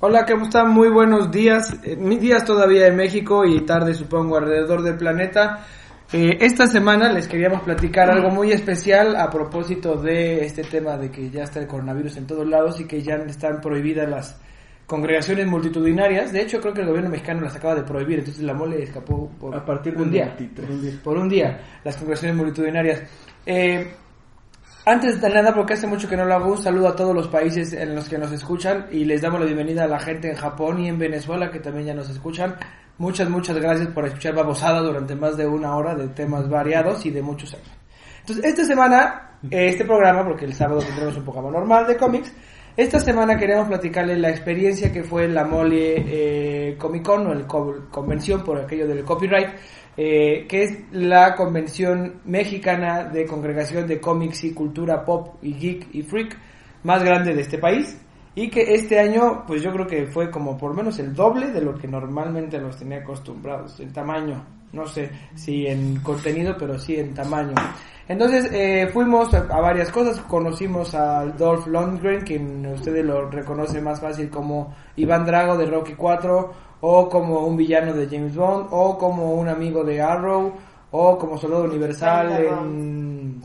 Hola, ¿cómo están? Muy buenos días. Eh, mis días todavía en México y tarde supongo alrededor del planeta. Eh, esta semana les queríamos platicar algo muy especial a propósito de este tema de que ya está el coronavirus en todos lados y que ya están prohibidas las congregaciones multitudinarias. De hecho, creo que el gobierno mexicano las acaba de prohibir, entonces la mole escapó por A partir un del día. 23. Por un día, las congregaciones multitudinarias. Eh, antes de nada, porque hace mucho que no lo hago, un saludo a todos los países en los que nos escuchan y les damos la bienvenida a la gente en Japón y en Venezuela que también ya nos escuchan. Muchas, muchas gracias por escuchar Babosada durante más de una hora de temas variados y de muchos años. Entonces, esta semana, eh, este programa, porque el sábado tendremos un programa normal de cómics, esta semana queremos platicarles la experiencia que fue la Mole eh, Comic Con o el co- convención por aquello del copyright, eh, que es la convención mexicana de congregación de cómics y cultura pop y geek y freak más grande de este país y que este año pues yo creo que fue como por menos el doble de lo que normalmente nos tenía acostumbrados en tamaño. No sé si en contenido pero sí en tamaño. Entonces eh, fuimos a, a varias cosas. Conocimos al Dolph Lundgren quien ustedes lo reconocen más fácil como Iván Drago de Rocky 4 o como un villano de James Bond o como un amigo de Arrow o como soldado universal en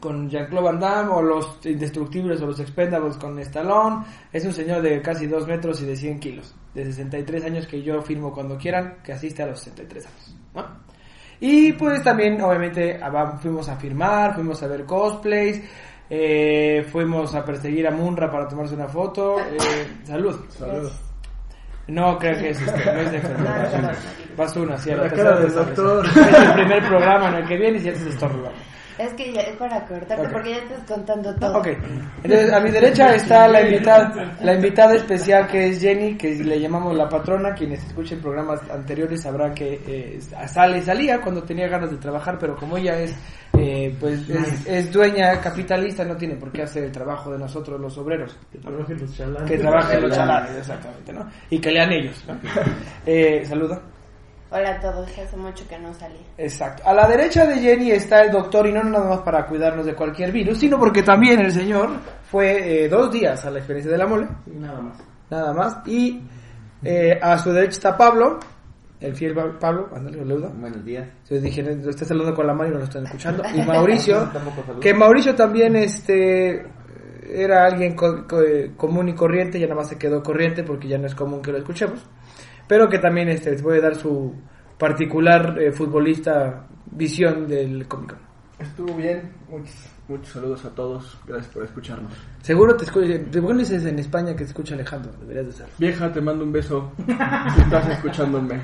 con Jean-Claude Van Damme o los Indestructibles o los Expendables con Stallone. Es un señor de casi 2 metros y de 100 kilos, de 63 años que yo firmo cuando quieran, que asiste a los 63 años. ¿no? Y pues también, obviamente, fuimos a firmar, fuimos a ver cosplays, eh, fuimos a perseguir a Munra para tomarse una foto. Eh, salud. Salud. No creo que es este, no es de enfermedad. Vas una, sí, a la La cara del te doctor. Es el primer programa en el que vienes y ya se está robando. Es que ya es para cortarte porque ya estás contando todo. Ok, entonces a mi derecha está la invitada, la invitada especial que es Jenny, que le llamamos la patrona. Quienes escuchen programas anteriores sabrán que eh, sale salía cuando tenía ganas de trabajar, pero como ella es, eh, pues es, es dueña capitalista, no tiene por qué hacer el trabajo de nosotros los obreros. Que trabajen los chalanes. Que trabajen los chalanes, exactamente, ¿no? Y que lean ellos, ¿no? Eh, saluda. Hola a todos, hace mucho que no salí. Exacto. A la derecha de Jenny está el doctor y no nada más para cuidarnos de cualquier virus, sino porque también el señor fue eh, dos días a la experiencia de la mole, Sí, nada más. nada más. Y eh, a su derecha está Pablo, el fiel Pa- Pablo, ándale, saluda. Buenos días. Entonces dije, lo está saludando con la mano y no lo están escuchando. Y Mauricio, que Mauricio también este era alguien co- co- común y corriente, ya nada más se quedó corriente porque ya no es común que lo escuchemos. Pero que también este, les a dar su particular eh, futbolista visión del Comic Con. Estuvo bien. Muchos, muchos saludos a todos. Gracias por escucharnos. Seguro te escucha, ¿de por qué no dices en España que te escucha Alejandro? Deberías de ser. Vieja, te mando un beso. si estás escuchándome.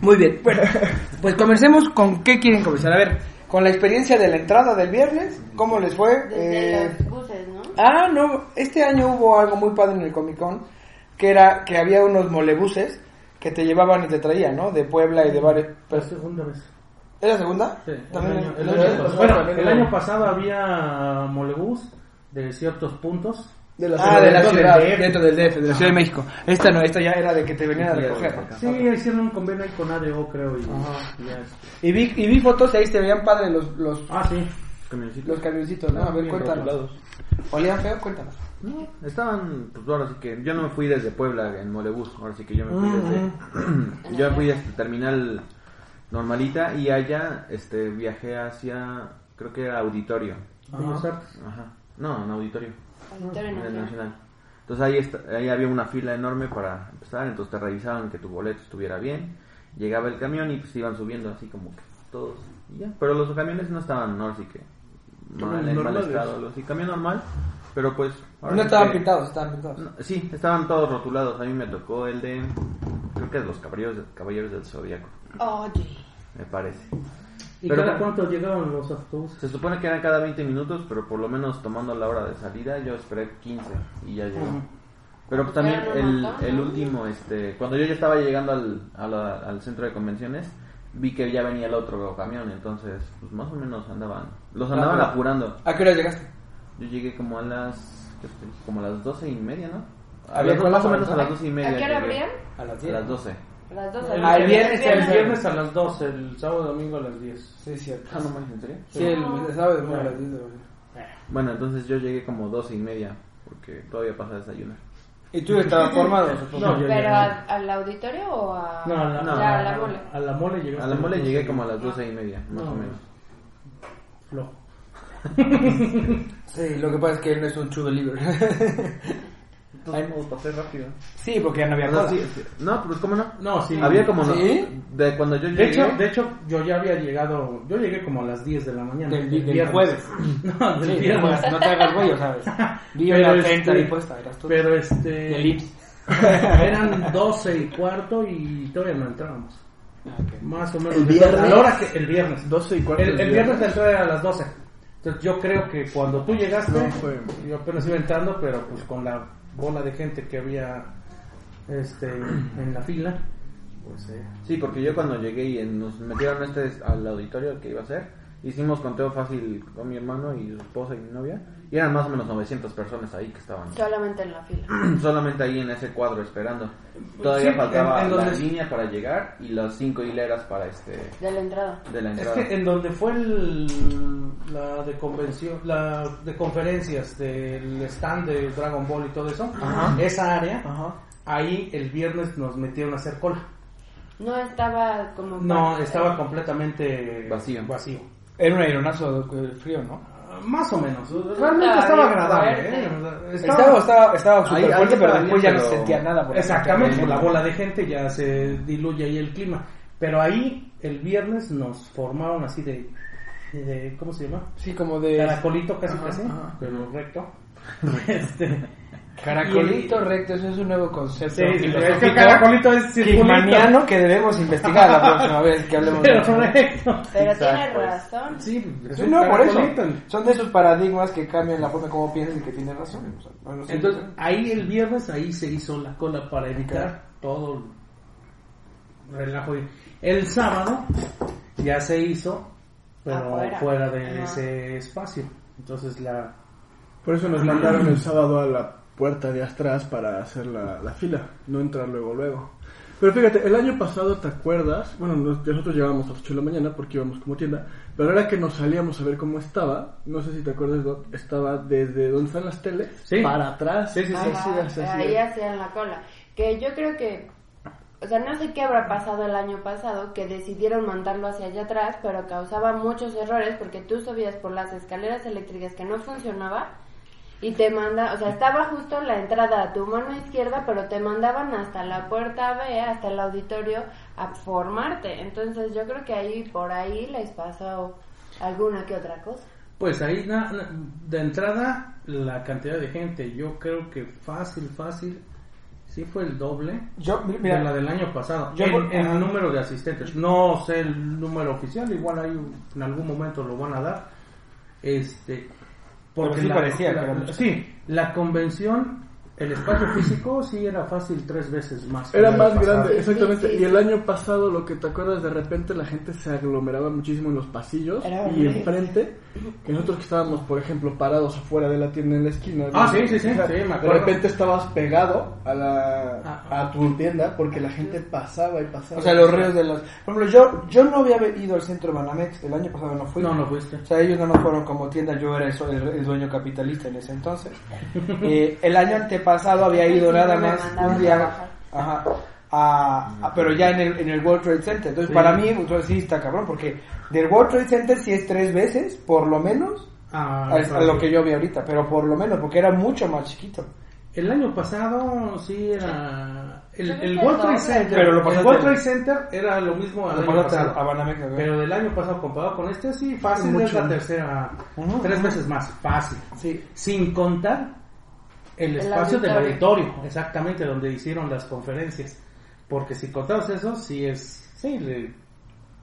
Muy bien, bueno, pues comencemos con qué quieren comenzar. A ver, con la experiencia de la entrada del viernes, ¿cómo les fue? Desde Eh, los buses, ¿no? Ah, no, este año hubo algo muy padre en el Comic Con, que era que había unos molebuses que te llevaban y te traían, ¿no? De Puebla y de varios... La segunda vez. ¿Es la segunda? Sí, el También año, el el año- bueno, el año pasado había molebús de ciertos puntos. De la Ah, de la dentro del ciudad, DF. dentro del DF, de la Ciudad de México. Esta no, esta ya era de que te venían a recoger. Sí, hicieron un convenio ahí con ADO, creo. Y, y ya. Y vi, y vi fotos y ahí se veían padre los, los, Ah, sí. camioncito. los camioncitos, ¿no? A ver, cuéntanos. ¿Olían feo? Cuéntanos. No, estaban, pues ahora sí que yo no me fui desde Puebla en Molebús, ahora sí que yo me fui desde, yo me fui desde terminal normalita y allá este viajé hacia, creo que era auditorio, Artes. ajá, no, en auditorio, Auditorio en Nacional. nacional. Entonces ahí, está- ahí había una fila enorme para empezar, entonces te revisaban que tu boleto estuviera bien, llegaba el camión y pues iban subiendo así como que todos y ya, pero los camiones no estaban, no, así que mal, en mal estado, los, sí, camión normal, pero pues... ahora No sí estaban que- pintados, estaban pintados. no, sí, estaban todos rotulados. A mí me tocó el de. Creo que de los caballeros, caballeros del Zodíaco, Oye. me parece. ¿Y Pero cada cuánto llegaban los autobuses? Se supone que eran cada 20 minutos, pero por lo menos tomando la hora de salida, yo esperé 15 y ya llegó. Pero pues también el, el último, este, cuando yo ya estaba llegando al, a la- al centro de convenciones, vi que ya venía el otro camión, entonces pues más o menos andaban, los andaban Rápido. apurando. ¿A qué hora llegaste? Yo llegué como a las, como a las doce y media, ¿no? A ¿Había más o menos a las doce y media. ¿A qué hora abrían? A las A 10. las doce. A las 2 El, Ah, el viernes, el el viernes a las 12, el sábado y domingo a las 10. Sí, cierto. Ah, no más, ¿en serio? Sí, el, el sábado fue a las 10 de la mañana. Bueno, entonces yo llegué como doce y media, porque todavía pasa a desayunar. ¿Y tú estabas formado? No, yo ¿Pero a- al auditorio o a.? No, a la, No, ya, a la mole. A la mole llegué. A la mole llegué como a las doce y media, más No. o menos. Flojo. Sí, lo que pasa es que él no es un true believer. Entonces me pasé rápido. sí, porque ya no había O sea, cola. sí, sí. No, pues cómo no. No, sí. Había como no. ¿Sí? De cuando yo De llegué. hecho, de hecho, yo ya había llegado. Yo llegué como a las 10 de la mañana. Del, del viernes. jueves. No, del Sí, viernes. pues, no te hagas güey, ¿sabes? Vi Pero una este- 30 ahí puesta, eras tú. Pero este. el IPS. Eran 12 y cuarto y todavía no entrábamos. Ah, ok. Más o menos. ¿El de- viernes? A la hora que. El viernes. 12 y cuarto. El, del el viernes la entrada era a las 12. Entonces yo creo que cuando tú llegaste, No, fue- yo apenas iba entrando, pero pues con la bola de gente que había este en la fila, pues eh, Sí, porque yo cuando llegué y nos metieron este al auditorio que iba a ser, hicimos conteo fácil con mi hermano y su esposa y mi novia, y eran más o menos 900 personas ahí que estaban Solamente en la fila. solamente ahí en ese cuadro esperando. Todavía Sí, faltaba en- en la donde- línea para llegar y las cinco hileras para este De la entrada. de la es que en donde fue el, la de convención, la de conferencias del stand de Dragon Ball y todo eso, Ajá. esa área, Ajá. ahí el viernes nos metieron a hacer cola. No estaba como. No, estaba completamente Vacío. vacío. Era un aeronazo de frío, ¿no? Más o menos. Realmente Estaba agradable. ¿eh? Estaba, estaba, estaba súper fuerte, pero después ya no se sentía nada. por Exactamente, por la bola de gente ya se diluye ahí el clima. Pero ahí el viernes nos formaron así de, de ¿cómo se llama? Sí, como de... Caracolito casi Ajá, casi, ajá. pero recto. este, Caracolito recto, eso es un nuevo concepto. sí, sí, el filosófico caracolito es circulito. Que debemos investigar la próxima vez que hablemos de Pero eso. recto. Pero Exacto, tiene razón. Sí, es no, por eso. Son de esos paradigmas que cambian la forma como piensas y que tienes razón. Bueno, sí. Entonces, ahí el viernes, ahí se hizo la cola para evitar todo el relajo. El sábado ya se hizo, pero Afuera. fuera de ese espacio. Entonces, la. Por eso nos mandaron el sábado a la puerta de atrás para hacer la, la fila, no entrar luego, luego. Pero fíjate, el año pasado, ¿te acuerdas? Bueno, nos- nosotros llegábamos a las 8 de la mañana porque íbamos como tienda, pero ahora que nos salíamos a ver cómo estaba, no sé si te acuerdas, estaba desde donde están las teles Sí. para atrás. Sí, sí, sí. ahí hacían la cola. Que yo creo que, o sea, no sé qué habrá pasado el año pasado, que decidieron mandarlo hacia allá atrás, pero causaba muchos errores porque tú subías por las escaleras eléctricas que no funcionaba y te manda, o sea, estaba justo la entrada a tu mano izquierda, pero te mandaban hasta la puerta B, hasta el auditorio, a formarte. Entonces yo creo que ahí, por ahí les pasó alguna que otra cosa. Pues ahí, na- na- de entrada, la cantidad de gente, yo creo que fácil, fácil, sí fue el doble Yo, mira, de la del año pasado. Yo en, en ajá. número de asistentes. No sé el número oficial, igual ahí en algún momento lo van a dar. Este, Pero sí parecía que la- era mucho. sí, la convención, el espacio físico sí era fácil tres veces más. Era más pasado. grande, exactamente. Sí, sí, Y el año pasado, lo que te acuerdas, de repente la gente se aglomeraba muchísimo en los pasillos Era y horrible. enfrente, que nosotros que estábamos, por ejemplo, parados afuera de la tienda en la esquina. Ah, ¿no? sí, sí, sí, sí, me De repente estabas pegado a, la, Ah. a tu tienda porque la gente pasaba y pasaba. o sea, los ríos de los... Por ejemplo, yo, yo no había ido al centro Banamex, el año pasado no fui. No, no fuiste. O sea, ellos no nos fueron como tienda, yo era el, el- dueño capitalista en ese entonces. Eh, el año antepasado había ido Sí, nada más un día, ajá, a- a- pero ya en el, en el World Trade Center. Entonces, Sí. para mí, entonces sí está cabrón, porque del World Trade Center sí es tres veces, por lo menos, Ah, a, a lo que yo vi ahorita, pero por lo menos, porque era mucho más chiquito. El año pasado sí era... El, el es World Trade. Center, Pero lo el pasaste- World Trade Center era lo mismo al Lo año pasado. a Banamex, ¿no? Pero del año pasado comparado con este, sí, fácil es Mucho. la tercera, Ujú, tres ujú. veces más, fácil. Sí. Sin contar el espacio del auditorio. exactamente, donde hicieron las conferencias. Porque si contamos eso, sí es, sí, le-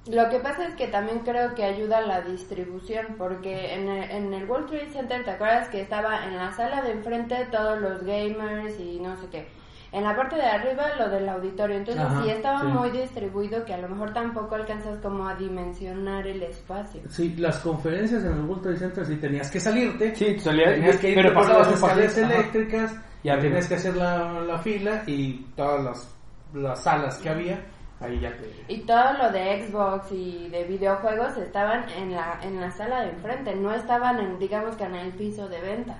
Lo que pasa es que también creo que ayuda la distribución, porque en el, en el World Trade Center, ¿te acuerdas que estaba en la sala de enfrente todos los gamers y no sé qué? En la parte de arriba lo del auditorio. Entonces Ajá, sí estaba sí. muy distribuido que a lo mejor tampoco alcanzas como a dimensionar el espacio. Sí, las conferencias en el World Trade Center sí tenías que salirte. Sí, salías, tenías que ir pero por las escaleras eléctricas, Y tenías que hacer la, la fila y todas las, las salas que había, ahí ya te... Y todo lo de Xbox y de videojuegos estaban en la, en la sala de enfrente, no estaban en, digamos que en el piso de venta.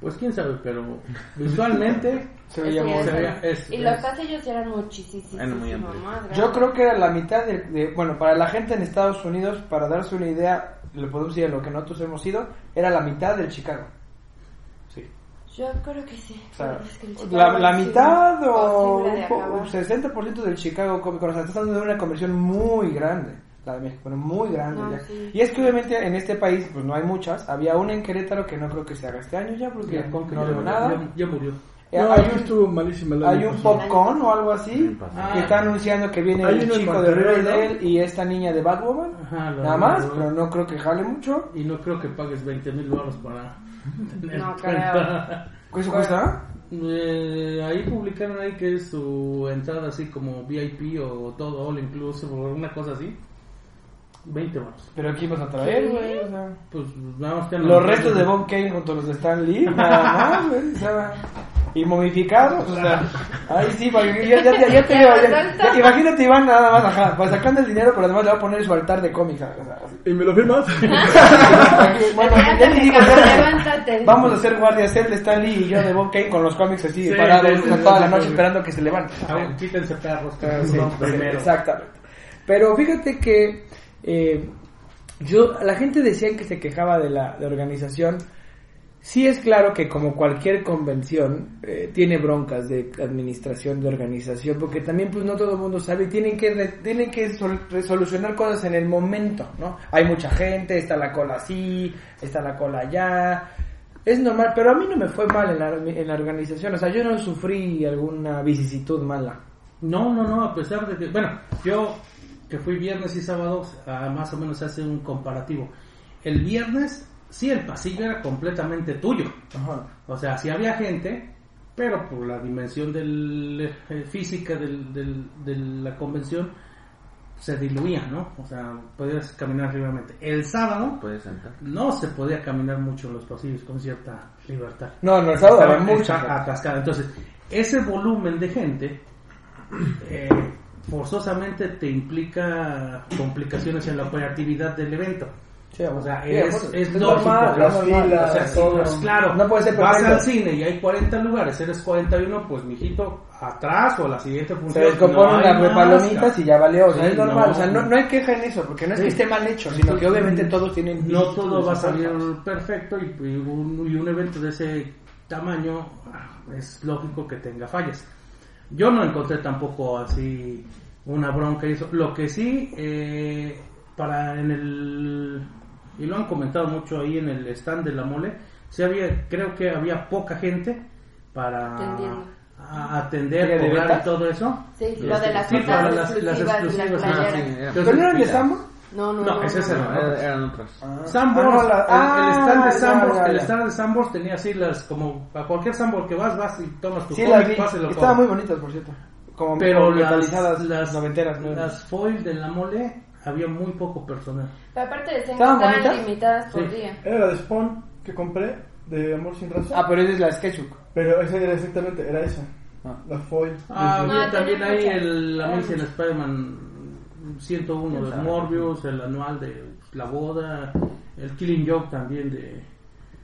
Pues quién sabe, pero visualmente Se veía muy y los pasillos eran muchísimo Eran muy amplios. más. Yo creo que era la mitad de, de- bueno, para la gente en Estados Unidos, para darse una idea, le podemos decir a lo que nosotros hemos ido, era la mitad del Chicago. Sí. Yo creo que sí. O sea, Es que Chicago la, la mitad o un po- acabar. 60% del Chicago Comic Con, o sea, estás hablando de una conversión muy grande, la de México, pero muy grande No, ya. sí. Y es que obviamente en este país, pues no hay muchas, había una en Querétaro que no creo que se haga este año ya, porque ya, con que no veo nada. ya- ya murió. Eh, No, hay un, estuvo malísima el hay año un pasado. popcorn o algo así, que está anunciando que viene el chico de Riverdale y esta niña de Batwoman. Ajá, Nada más, pero no creo que jale mucho. Y no creo que pagues 20 mil dólares para tener No. ¿Cuánto cuesta? Eh, ahí publicaron ahí que es su entrada así como VIP o todo all inclusive o una cosa así. 20 más. Pero aquí vas a traer, güey. O sea, Pues nada más que los restos de Bob Kane junto a los de Stan Lee, nada más, güey. O sea, y momificados, o sea, ahí sí, ya, ya, ya, ya te ya- ya- imagínate Iván nada más, ajá, pues sacando el dinero, pero además le va a poner su altar de cómics, o sea. ¿Y me lo firmas? bueno, ya Levántate, le digo, vamos a hacer guardias, él de Stan Lee y yo de Bob Kane con los cómics así, Sí, parados sí, sí, toda la noche sí. esperando que se levante. Ah, quítense perros, primero. Exactamente. Pero fíjate que eh, yo, la gente decía que se quejaba de la de organización. Sí es claro que como cualquier convención eh, tiene broncas de administración, de organización, porque también pues no todo el mundo sabe tienen que, tienen que sol- resolucionar cosas en el momento, ¿no? Hay mucha gente, está la cola así, está la cola allá, es normal, pero a mí no me fue mal en la, en la organización, o sea, yo no sufrí alguna vicisitud mala. No, no, no, a pesar de que, bueno, yo que fui viernes y sábado, más o menos hace un comparativo. El viernes, sí, el pasillo era completamente tuyo. Ajá. O sea, sí había gente, pero por la dimensión del, eh, física del, del- de la convención se diluía, ¿no? O sea, podías caminar libremente. El sábado sentar. no se podía caminar mucho en los pasillos con cierta libertad. No, no, el sábado Estaba mucha atascada. Entonces, ese volumen de gente eh, forzosamente te implica complicaciones en la operatividad del evento. Sí, O sea, sí, es, pues, es es lógico. normal, las es normal. filas, O sea, sí, pues, claro, No puede ser vas al cine y hay 40 lugares, eres 41, pues mijito, atrás o la siguiente Se función. descompone no hay una de más, palomitas y ya valió. O sea, es normal. no. o sea, no, no hay queja en eso, porque no es que esté mal hecho, sino que obviamente todos tienen. No todo va a salir perfecto y, y un, y un evento de ese tamaño ah, es lógico que tenga fallas. Yo no encontré tampoco así una bronca y eso. Lo que sí, eh, para en el... Y lo han comentado mucho ahí en el stand de la mole, sí había, creo que había poca gente para atender, ¿Era de cobrar y todo eso. Sí, lo de las Sí, cosas para las, las exclusivas, las exclusivas. playeras. ah, sí, Era- Entonces, ¿Pero no eran de mira, Sambo? No, no, No, no. ese es el- no. Era- eran otras. Sambors, Ah, no, la- el- ah, el, stand de ya, Sambors, ya, el stand de Sambors tenía así las como a cualquier Sambor que vas, vas y tomas tu Sí, las vi. cómic, páselo Estaban muy bonitas, por cierto. Como, Pero las, metalizadas, las, noventeras. ¿no? las foil de la mole había muy poco personal. Pero aparte que ¿Estaban bonitas? limitadas por Sí. día. Era la de Spawn que compré, de Amor Sin Raza. Ah, pero esa es la Sketchbook. Pero esa era exactamente, era esa. Ah. La foil. Ah, No, había también tenía ahí muchas. el Era Amazing. Spider-Man 101 de Morbius, el anual de La Boda, el Killing Joke también de...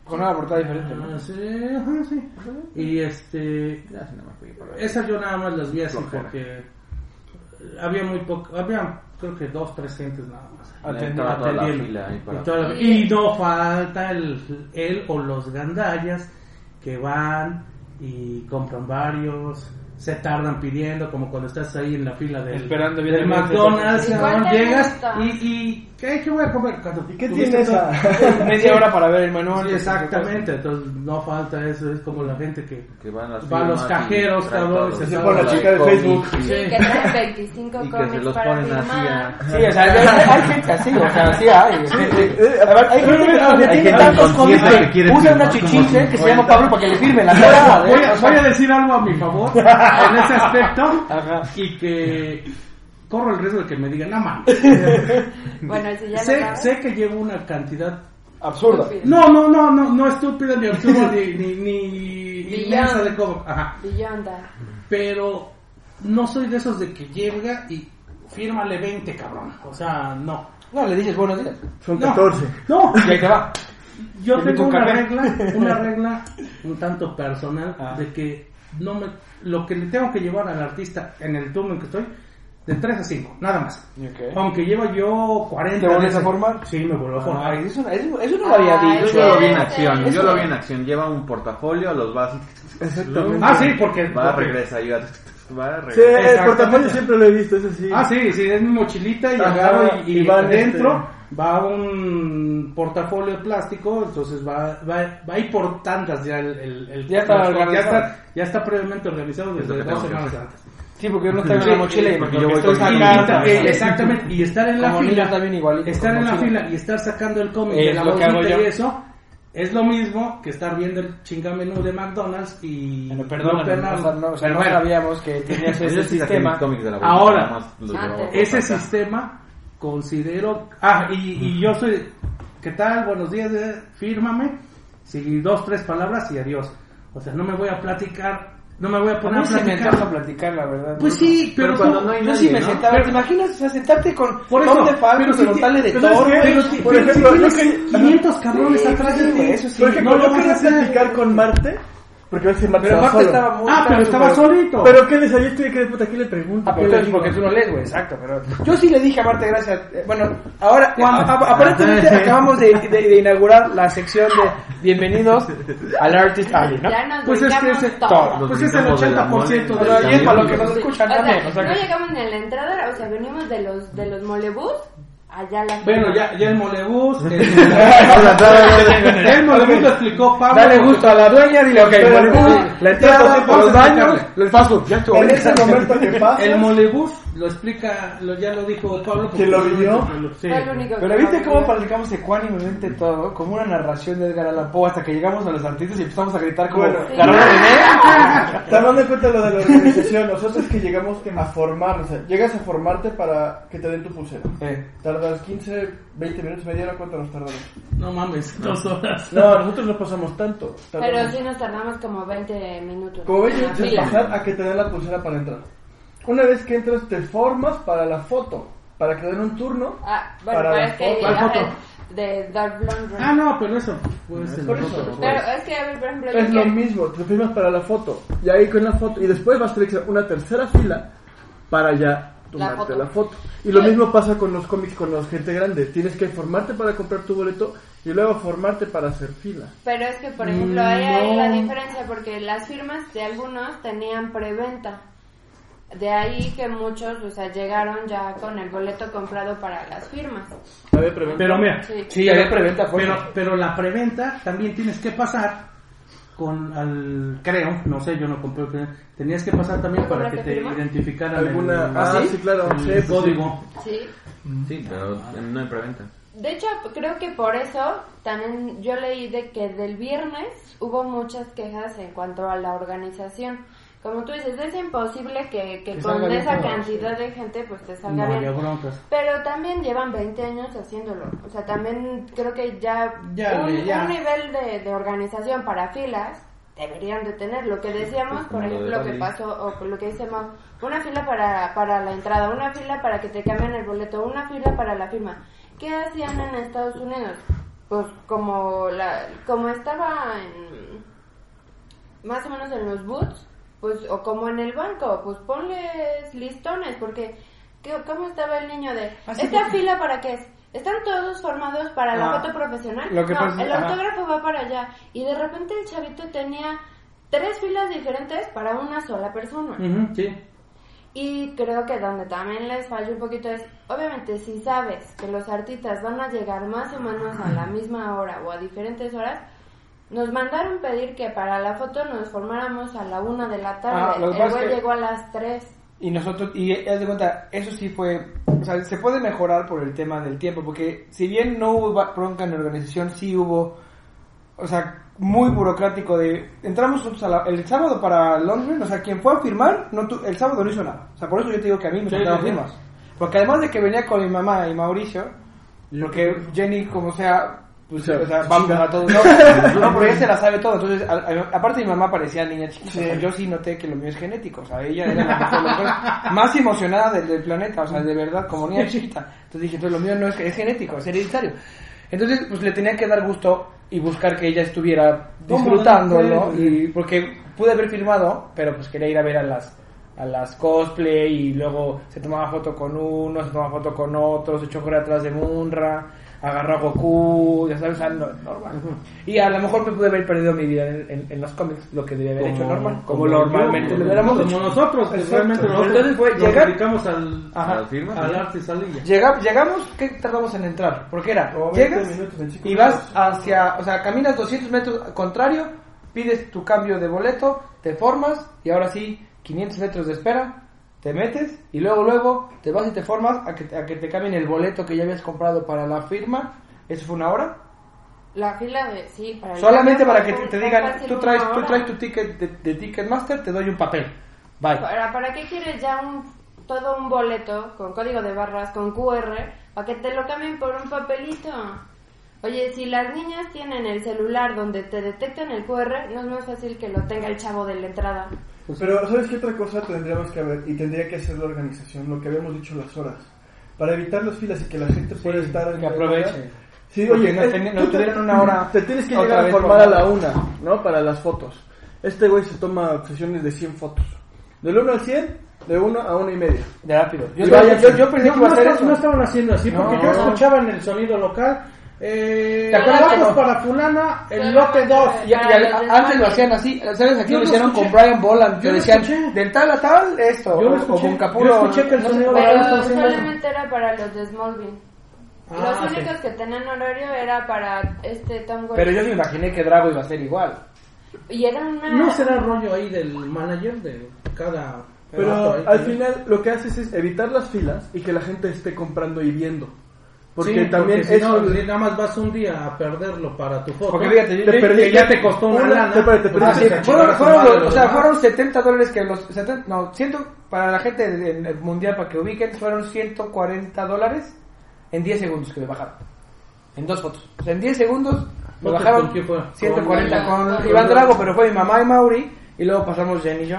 Con una portada diferente. ¿no? Ah, sí, ajá, sí. Y este... Ahí. Esas yo nada más las vi así Flojera. porque había muy poco, había creo que dos, tres gentes nada más. Atendiendo. Estaba toda la atendiendo. fila ahí para- Y toda la- Y no falta el, él o los gandallas que van y compran varios, se tardan pidiendo, como cuando estás ahí en la fila del, Esperando bien McDonald's, ¿Y cabrón, cuál te llegas y, y ¿qué, ¿qué voy a comer? Cuando ¿Y qué tuviste tiene todo- esa? Media hora para ver el menú. Sí, exactamente, entonces no falta eso, es como la gente que Que van a va a los cajeros, cabrón, se pone la chica de Facebook. Sí, que traen 25 Y que se cómics los para ponen así firmar. a... Sí, o sea, hay, gente así, o sea, sí hay. gente- eh, a ver, hay gente que hay tiene tantos cómics que quiere usa una como chichincle que se llama 50. Pablo para que le firme la cara. a, voy a- voy a decir algo a mi favor en ese aspecto Ajá. y que corro el riesgo de que me digan, no mames. Bueno, si ya lo sé, sabes. sé que llevo una cantidad Absurda. No, no, no, no, no estúpida ni absurda ni, ni, ni inmensa de cómo. Ajá. That. Pero no soy de esos de que llega y fírmale 20, cabrón. O sea, no. No, le dices buenos días. Son No. 14. No, Y ahí te va. yo tengo una café. regla, una regla un tanto personal Ah. de que no me lo que le tengo que llevar al artista en el turno en que estoy de 3 a 5, nada más. Ok. Aunque llevo yo 40 ¿Te vuelves a formar? Sí, me vuelvo a formar. Ay, eso, eso, eso no lo había Ay, Yo dicho. lo vi en acción, yo lo vi en acción. Lleva un portafolio, los va así. Exactamente. Ah, sí, porque Va, porque- regresa, y va, va, Sí, el portafolio siempre lo he visto, eso sí. Ah, sí, sí, es mi mochilita y agarro y, y y van, dentro va un portafolio de plástico, entonces va, va, va ahí por tantas ya el, el, el- Ya está ya organizado. está, ya está previamente organizado Es desde dos semanas antes. Sí, porque yo no traigo la mochila y porque yo voy estoy con mi Y- sacando. y- eh, exactamente, y estar en la Como fila, también igualito, estar en la mochila. fila y estar sacando el cómic Es de la bolsita y eso, es lo mismo que estar viendo el chingamenú de McDonald's y Bueno, perdón, no no, o sea, Pero no bueno, sabíamos que tenías ese sí sistema. cómics de la bolsa, Ahora, más ese acá. sistema considero ah y, y yo soy qué tal buenos días eh, fírmame si dos tres palabras y adiós o sea no me voy a platicar no me voy a A poner mí a sí me platicar encanta platicar, la verdad. pues sí pero, Pero cuando no hay Yo sí me ¿no? sentaba, Pero- ¿te imaginas? O sea, sentarte con por eso de Falco, pero si preguntarle ti- de si- por pero si ejemplo, tienes yo que- 500 cabrones Sí, atrás de ti eso sí. Por ejemplo, no lo yo vas a quería platicar con Marte, porque ves que Marte Pero estaba solo. estaba muy... ah pero estaba solito Pero qué les tuve que puta, ¿qué le pregunto? Ah, ¿Qué pero le entonces digo? porque tú no lees, güey, exacto, pero... Yo sí le dije a Marte, gracias... eh, Bueno, ahora, a- a- aparentemente acabamos de, de- de inaugurar la sección de bienvenidos al Artist Alley, ¿no? Pues es que ese todo. Pues es el brincamos de la 80% mole. de y es para lo que nos escuchan también, no llegamos ni a la entrada, o sea, venimos de los de los molebús allá a la bueno ya ya el molebús el, el el molebús lo explicó Pablo. Dale gusto a la dueña, dile, ok, Pero bueno, tú, la entrada, por los el fast food, ya estuvo. En ese momento que pasa, El molebús lo explica, lo, ya lo dijo Pablo. ¿Que lo vivió? único que lo- sí. Pero viste cómo platicamos ecuánimemente todo, como una narración de Edgar Allan Poe hasta que llegamos a los artistas y empezamos a gritar como Bueno, Sí. Tomando en cuenta lo de la organización, nosotros que llegamos a formar, o sea, llegas a formarte para que te den tu pulsera. Eh, Tardas 15, 20 minutos, media hora, ¿cuánto nos tardamos? No mames, dos horas. No, nosotros no pasamos tanto. Pero Tardamos sí nos tardamos como 20 minutos. Como ves, en la de fila. pasar a que te den la pulsera para entrar. Una vez que entras, te formas para la foto, para que den un turno. Ah, bueno, Para pero la es que ¿Cuál ajá, foto? de Dark Blonde Ah, no, pero eso pues en Por los eso. otros. Pero es que, a ver, por ejemplo, Es lo que- mismo, te firmas para la foto. Y ahí con la foto. Y después vas a tener que hacer una tercera fila para ya tomarte foto. la foto. Y lo Sí. mismo pasa con los cómics, con la gente grande. Tienes que formarte para comprar tu boleto y luego formarte para hacer fila. Pero es que, por ejemplo, ahí hay No. la diferencia porque las firmas de algunos tenían preventa. De ahí que muchos, o sea, llegaron ya con el boleto comprado para las firmas. A ver, preventa. Pero mira, Sí. sí, había preventa pues. pero, pero la preventa también tienes que pasar con al creo, no sé, yo no compré, tenías que pasar también ¿No para que te firma? identificaran Alguna. el, Ah, ¿sí? sí, claro. el Sí, pues sí. código. Sí. Sí, pero no hay preventa. De hecho, creo que por eso también yo leí de que del viernes hubo muchas quejas en cuanto a la organización. Como tú dices, es imposible que, que Que con esa cantidad de gente pues te salga No bien. Pero también llevan 20 años haciéndolo. O sea, también creo que ya, Ya, un, ya. un nivel de, de organización para filas deberían de tener. Lo que decíamos, Pues por como lo ejemplo, que pasó, o lo que Mau, una fila para, para la entrada, una fila para que te cambien el boleto, una fila para la firma. ¿Qué hacían en Estados Unidos? Pues como, la, como estaba en, más o menos en los booths, pues, o como en el banco, pues ponles listones, porque, ¿qué- ¿cómo estaba el niño de, Así esta fila para qué es? ¿Están todos formados para la Ah, foto profesional? lo que no, pasa- el autógrafo va para allá. Y de repente el chavito tenía tres filas diferentes para una sola persona. Ujú, sí. Y creo que donde también les falla un poquito es, obviamente, si sabes que los artistas van a llegar más o menos a la misma hora o a diferentes horas, nos mandaron pedir que para la foto nos formáramos a la una de la Ah, tarde. lo que El pasa es güey que- llegó a las tres. Y nosotros, y haz de cuenta, eso sí fue, o sea, se puede mejorar por el tema del tiempo, porque si bien no hubo bronca en la organización, sí hubo, o sea, muy burocrático de, entramos nosotros a la- el sábado para Londres, o sea, quien fue a firmar, no tu- el sábado no hizo nada, o sea, por eso yo te digo que a mí me sí, sí. firmas, porque además de que venía con mi mamá y Mauricio, porque Jenny, como sea, pues, O sea, vamos a todo, no, no, porque ella se la sabe todo, entonces, a- a- aparte mi mamá parecía niña chiquita, o sea, yo sí noté que lo mío es genético, o sea, ella era la mejor- más emocionada del, del planeta, o sea, de verdad, como niña chiquita, entonces dije, entonces lo mío no es, es genético, es hereditario, entonces, pues le tenía que dar gusto y buscar que ella estuviera disfrutándolo, y porque pude haber filmado, pero pues quería ir a ver a las a las cosplay y luego se tomaba foto con uno, se tomaba foto con otro, se echó atrás de Munra, agarró a Goku, ya sabes, o sea, no- normal. Y a lo mejor me pude haber perdido mi vida en, en- en los cómics, lo que debía haber hecho normal, como, normalmente lo hubiéramos como nosotros, que realmente nosotros Entonces fue nos llegar- dedicamos al, Ajá. ¿A arte salilla. Llega- llegamos, ¿qué tardamos en entrar? Porque era, Como 20 llegas minutos, 25 y vas hacia, o sea, caminas 200 metros al contrario, pides tu cambio de boleto, te formas y ahora sí, 500 metros de espera, te metes y luego, luego te vas y te formas a que, a que te cambien el boleto que ya habías comprado para la firma. Eso fue una hora. La fila de, sí, para el Solamente para que te, digan, tú traes, tú traes tu ticket de, de Ticketmaster, te doy un papel. Bye. ¿Para, ¿Para qué quieres ya un, todo un boleto con código de barras, con QR, para que te lo cambien por un papelito? Oye, si las niñas tienen el celular donde te detectan el QR, no es más fácil que lo tenga el chavo de la entrada. Pero, ¿sabes qué otra cosa tendríamos que haber? Y tendría que hacer la organización, lo que habíamos dicho las horas. Para evitar las filas y que la gente pueda estar... en que aproveche. Sí, Porque oye, no es- ten- no te- una hora Te tienes que llegar a formar a la una, ¿no? Para las fotos. Este güey se toma sesiones de 100 fotos. Del 1 al 100, de 1 a 1 y media. De rápido. Yo, vaya- yo, yo pensé No, que iba a no hacer esta- eso. no estaban haciendo así, porque yo escuchaba en el sonido local. Eh, ¿Te acuerdas que no? para fulana, el Pero lote no, 2. Y, y al- antes lo hacían así, ¿sabes? Aquí Yo lo hicieron escuché. con Brian Boland, lo decían escuché. del tal a tal esto, Yo lo o- o, escuché. con Capullo. Yo escuché que el sonido Pero solamente era para los de Smallville. Ah, los sí. únicos que tenían horario era para este Tom. Pero yo me imaginé que Drago iba a ser igual. Y era una... No será rollo ahí del manager de cada. Pero al final lo que haces es evitar las filas y que la gente esté comprando y viendo. Porque Sí, también porque si eso... no, nada más vas un día a perderlo para tu foto. Porque fíjate, yo- te que ya te costó una una- lana. te pues, Ah, sí, fueron, fueron los- o sea, fueron 70 dólares que los 70, no, 100, para la gente del mundial para que ubiquen fueron 140 dólares en 10 segundos que me bajaron. En dos fotos. O sea, en 10 segundos me ¿Fotos bajaron con quién fue? 140 Con- con, con- Iván Drago, pero fue mi mamá y Mauri y luego pasamos Jenny y yo.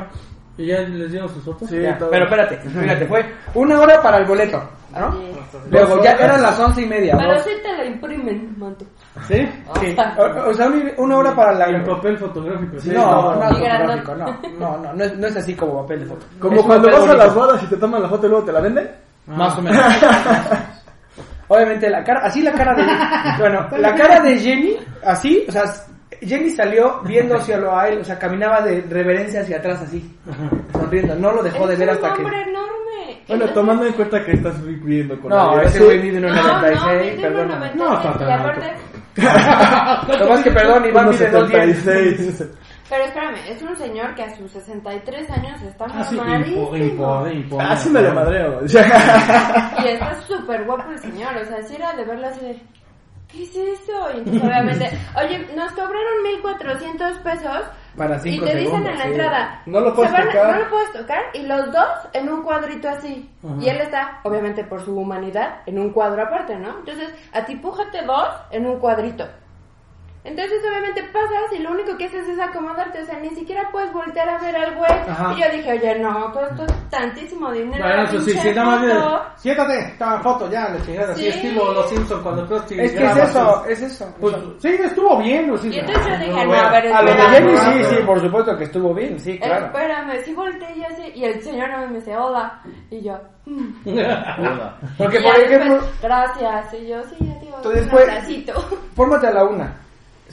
¿Y ya les dieron sus fotos? Sí, Ya, todo. pero espérate, espérate, fue una hora para el boleto, ¿no? Sí. Luego ya eran las once y media. Pero dos. sí te la imprimen, manto. ¿Sí? Sí, o, o sea, una, una hora para la... En papel fotográfico. Sí, no, no, fotográfico, no, no, no, no es, no es así como papel de foto. Como Es un cuando papel vas a bonito. las bodas y te toman la foto y luego te la venden. Más o menos. Obviamente la cara, así la cara de, bueno, la cara de Jenny, así, o sea, Jenny salió viendo hacia lo a él, o sea, caminaba de reverencia hacia atrás así, sonriendo, no lo dejó de ver hasta que... hombre enorme. Bueno, Entonces- tomando en cuenta que estás viviendo con No, ese así. güey mide No, no, 1.96, mide perdón. 1.96, No, está tan y aparte, Lo más que perdón, Iván mide 2.10. 1.76. pero espérame, es un señor que a sus 63 años está Ah, sí, mamadísimo. impo- impo- impo- Ah, sí me le madreo. Y está súper guapo el señor, o sea, si era de verlo así de, ¿qué es eso? Y entonces obviamente, oye, nos cobraron 1400 pesos Para y te dicen segundos, en la sí. entrada, No lo puedes van tocar. no lo puedes tocar y los dos en un cuadrito así. Ajá. Y él está, obviamente por su humanidad, en un cuadro aparte, ¿no? Entonces, a ti pújate dos en un cuadrito. Entonces, obviamente pasas y lo único que haces es acomodarte, o sea, ni siquiera puedes voltear a ver al güey. Ajá. Y yo dije, oye, no, todo esto es tantísimo dinero. Bueno, eso sí, sí, nada más foto". de- Siéntate, toma foto, ya, la chingada. Así Sí. estilo Los Simpsons cuando Krusty Es que es eso, es eso. Pues sí, estuvo bien. pues, sí. Y entonces yo dije, no, bueno. a ver, A lo de Jenny no, sí, no. sí, por supuesto que estuvo bien, sí, claro. Espérame, sí volteé y así, y el señor no me dice hola, y yo, mm. Hola. Porque, Y por ya ejemplo, después, gracias, y yo, sí, adiós, Entonces un fue- abracito. fórmate a la una.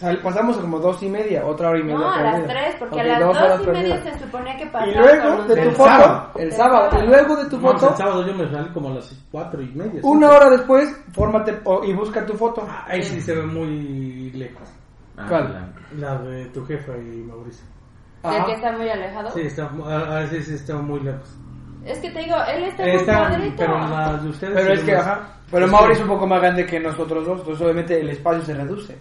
Sal- pasamos como dos y media, otra hora y media. No, a las. 3, porque Ok, a las dos 2 horas y media perdidas. se suponía que pasaba. Y luego de tu El foto, sábado. el sábado, y luego de tu No, foto, el sábado yo me salí como a las cuatro y media. una hora después, fórmate o- y busca tu foto. Ahí sí se ve muy lejos. Ah, ¿Cuál? la- de tu jefa y Mauricio. ¿De Ajá. que está muy alejado? Sí, está, a, a veces está muy lejos. Es que te digo, él está Está, cuadrito. pero la de ustedes. Pero es que, más- ajá. Pero es Mauri que- es un poco más grande que nosotros dos, entonces obviamente el espacio se reduce.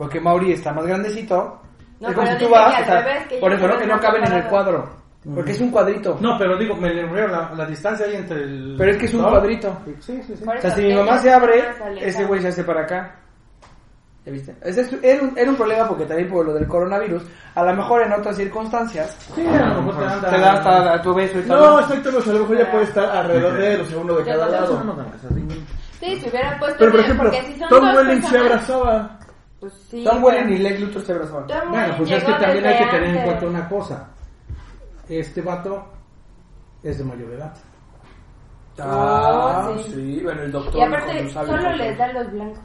Porque Mauri está más grandecito. No, es como pero si tú vas, o sea, revés, que por eso, ¿no? Que no no caben en el cuadro. Porque es un cuadrito. No, pero digo, me veo la, la distancia ahí entre el. Pero es que es un ¿no? cuadrito. Sí, sí, sí. Por O sea, si mi mamá se abre, ese güey se hace para acá. ¿Ya viste? Ese es- era, un, era un problema porque también por lo del coronavirus, a lo mejor en otras circunstancias, Sí, a lo mejor te anda. te da hasta a tu beso y No, todo. exacto, no, a lo mejor ya puede estar alrededor de él, o sea, uno de Ya cada lado. no. Sí, si hubiera puesto. Pero por ejemplo, si Tom Welling se abrazaba. Pues sí. Tom Welling pero- y Lex Luthor se abrazaban. Bueno, pues es que también hay que tener en cuenta una cosa. Este vato es de mayor edad. Ah, Oh, sí. sí, bueno, el doctor. Y aparte, solo les da los blancos.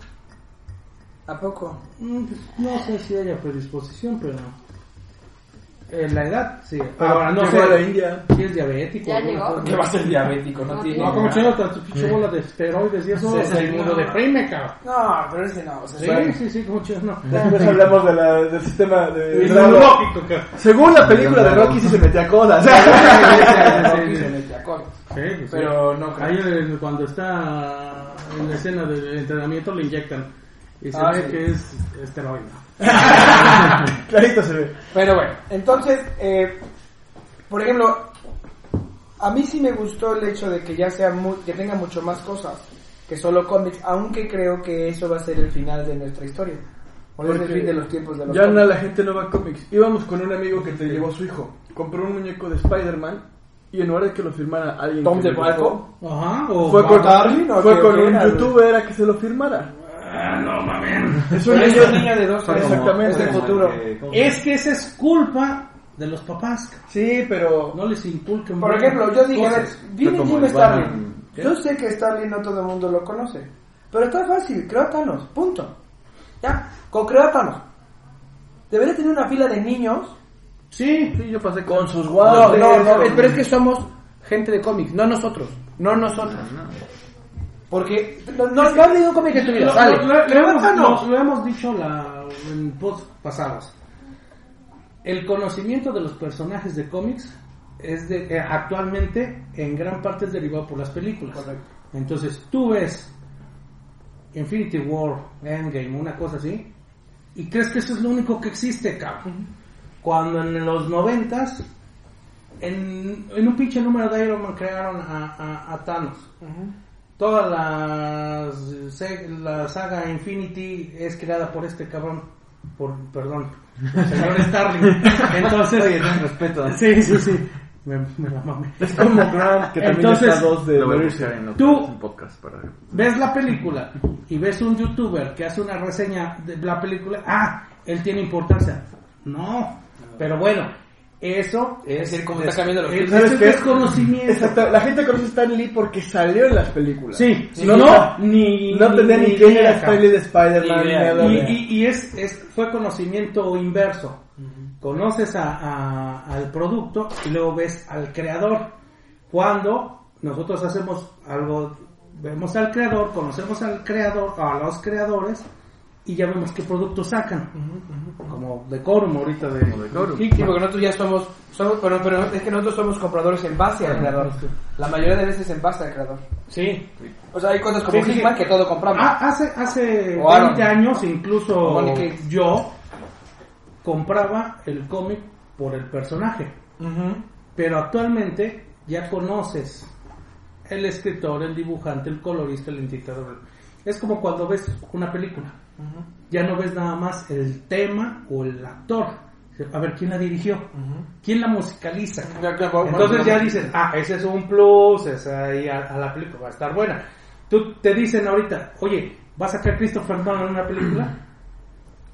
¿A poco? Mm, No sé si haya predisposición, pero. En la edad, sí. Pero Ahora, no a la sé India. si es diabético. ¿Ya llegó? Que va a ser diabético, no, No tiene. No, como chino, tu pinche bola de esteroides y eso Sí, sí, el mundo deprime, cabrón. No, pero ese no. O sea, Sí, sí, sí, como chino, no. Después hablamos de la, del sistema de... Inmunológico, cabrón. Según la película de Rocky sí se metía codas. Rocky se mete a cosas. Sí, sí. Pero no creo. Ahí eh, cuando está en la escena del entrenamiento le inyectan. Y se Ah, ve sí. que es esteroide. Clarito se ve. Pero bueno, entonces, eh, por ejemplo, a mí sí me gustó el hecho de que ya sea mu- que tenga mucho más cosas que solo cómics, aunque creo que eso va a ser el final de nuestra historia. O es el fin de los tiempos de los Ya no, cómics. la gente no va a cómics. Íbamos con un amigo que te llevó a su hijo. Compró un muñeco de Spider-Man y en lugar de que lo firmara alguien Tom de Ajá, o fue con, Darwin o fue con un youtuber a que se lo firmara. Ah, no mames. Es un niño- niño de 12 años. Exactamente. Es el Como futuro. que- ¿cómo se Es que esa es culpa de los papás. cabrón. Sí, pero... No les inculquen. Por ejemplo, yo dije, a ver, cosas. viene Jim Starlin. Yo sé que Starlin no todo el mundo lo conoce. Pero está fácil, creo a Thanos, punto. Ya, con creo a Thanos. Debería tener una fila de niños. Sí, Sí, yo pasé Con sus No, guantes. no, no, es- pero es que somos gente de cómics, no nosotros. No nosotros. Porque no, no, no has leído un cómic en tu vida, Lo, sale. lo- hemos, dicho la, en posts pasados. El conocimiento de los personajes de cómics es de, eh, actualmente en gran parte es derivado por las películas. Correcto. Entonces tú ves Infinity War, Endgame, una cosa así, y crees que eso es lo único que existe, cabrón. Cuando en los noventas, en, en un pinche número de Iron Man crearon a, a- a Thanos. Toda la, saga Infinity es creada por este cabrón, por, perdón, el señor Starling. Entonces, Oye, ten respeto. sí, sí, sí, me, me la mamé. Es como Grant, que también Entonces, está dos de Lo voy a buscar en otro Tú- en podcast para ves la película y ves un youtuber que hace una reseña de la película, ah, él tiene importancia. No, pero bueno, eso Es decir, como está cambiando los es, tiempos. es desconocimiento. Exacto, la gente conoce a Stan Lee porque salió en las películas. Sí, Sí, no, no, ni, No tenía ni quién era Stan Lee de Spider-Man. Ni Y, y- y es, es, fue conocimiento inverso. Conoces a- a- al producto y luego ves al creador. Cuando nosotros hacemos algo, vemos al creador, conocemos al creador, a los creadores y ya vemos qué producto sacan. Como Decorum ahorita de, Como Decorum. Sí, porque nosotros ya somos, somos pero, pero es que nosotros somos compradores en base al creador. La mayoría de veces en base al creador. Sí. O sea, hay cosas como Sí, sí, Hickman sí. que todo compramos. Ah, hace hace O Aaron. 20 años incluso yo compraba el cómic por el personaje. Ujú. Pero actualmente ya conoces el escritor, el dibujante, el colorista, el intentador. Es como cuando ves una película. Ya no ves nada más el tema o el actor. A ver, ¿quién la dirigió? ¿Quién la musicaliza? Ya, ya, bueno, Entonces bueno, ya dices, ah, ese es un plus, esa ahí a, a la película va a estar buena. Tú te dicen ahorita, oye, ¿va a sacar Christopher Nolan en una película?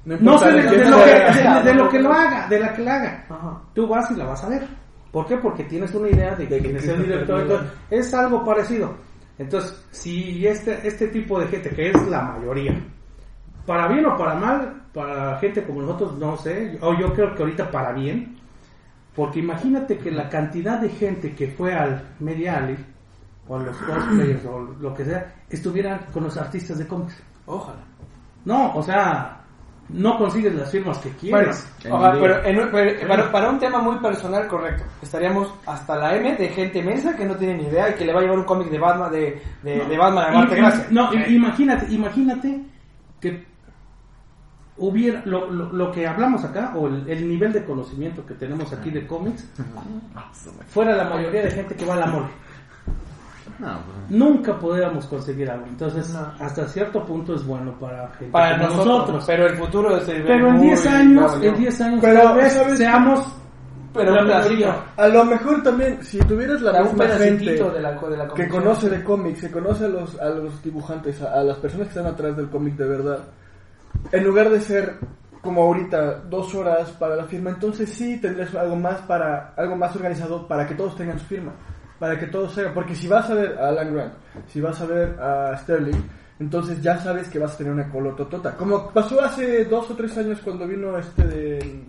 No sé de, de de quién lo, que, sea. de- de lo que lo haga, de la que la haga. Ajá. Tú vas y la vas a ver. ¿Por qué? Porque tienes una idea de, quién es el director. entonces, es algo parecido. Entonces, si este, este tipo de gente, que es la mayoría, para bien o para mal, para gente como nosotros, no sé, o yo creo que ahorita para bien, porque imagínate que la cantidad de gente que fue al Media Alley, o a los cosplayers, o lo que sea, estuvieran con los artistas de cómics. Ojalá. No, o sea, no consigues las firmas que quieres. Bueno, ojalá, pero en pero para, para un tema muy personal, correcto. Estaríamos hasta la M de gente mensa que no tiene ni idea y que le va a llevar un cómic de Batman, de, de, de Batman a Marte. No, Eh, imagínate, imagínate que hubiera lo, lo, lo que hablamos acá o el, el nivel de conocimiento que tenemos aquí de cómics fuera la mayoría de gente que va a la mole. No, pues, Nunca podríamos conseguir algo. Entonces, hasta cierto punto es bueno para gente para como nosotros, pero el futuro se ve Pero en muy 10 años, en 10 años Pero, tal vez ¿sabes? seamos Pero la mayoría. A lo mejor también, si tuvieras la un misma gente pedacito de la, de la que conoce de cómics, que conoce a los, a los dibujantes, a, a las personas que están atrás del cómic de verdad, en lugar de ser como ahorita dos horas para la firma, entonces sí tendrías algo más para algo más organizado para que todos tengan su firma, para que todos sean, porque si vas a ver a Alan Grant, si vas a ver a Sterling, entonces ya sabes que vas a tener una colototota, como pasó hace dos o tres años cuando vino este de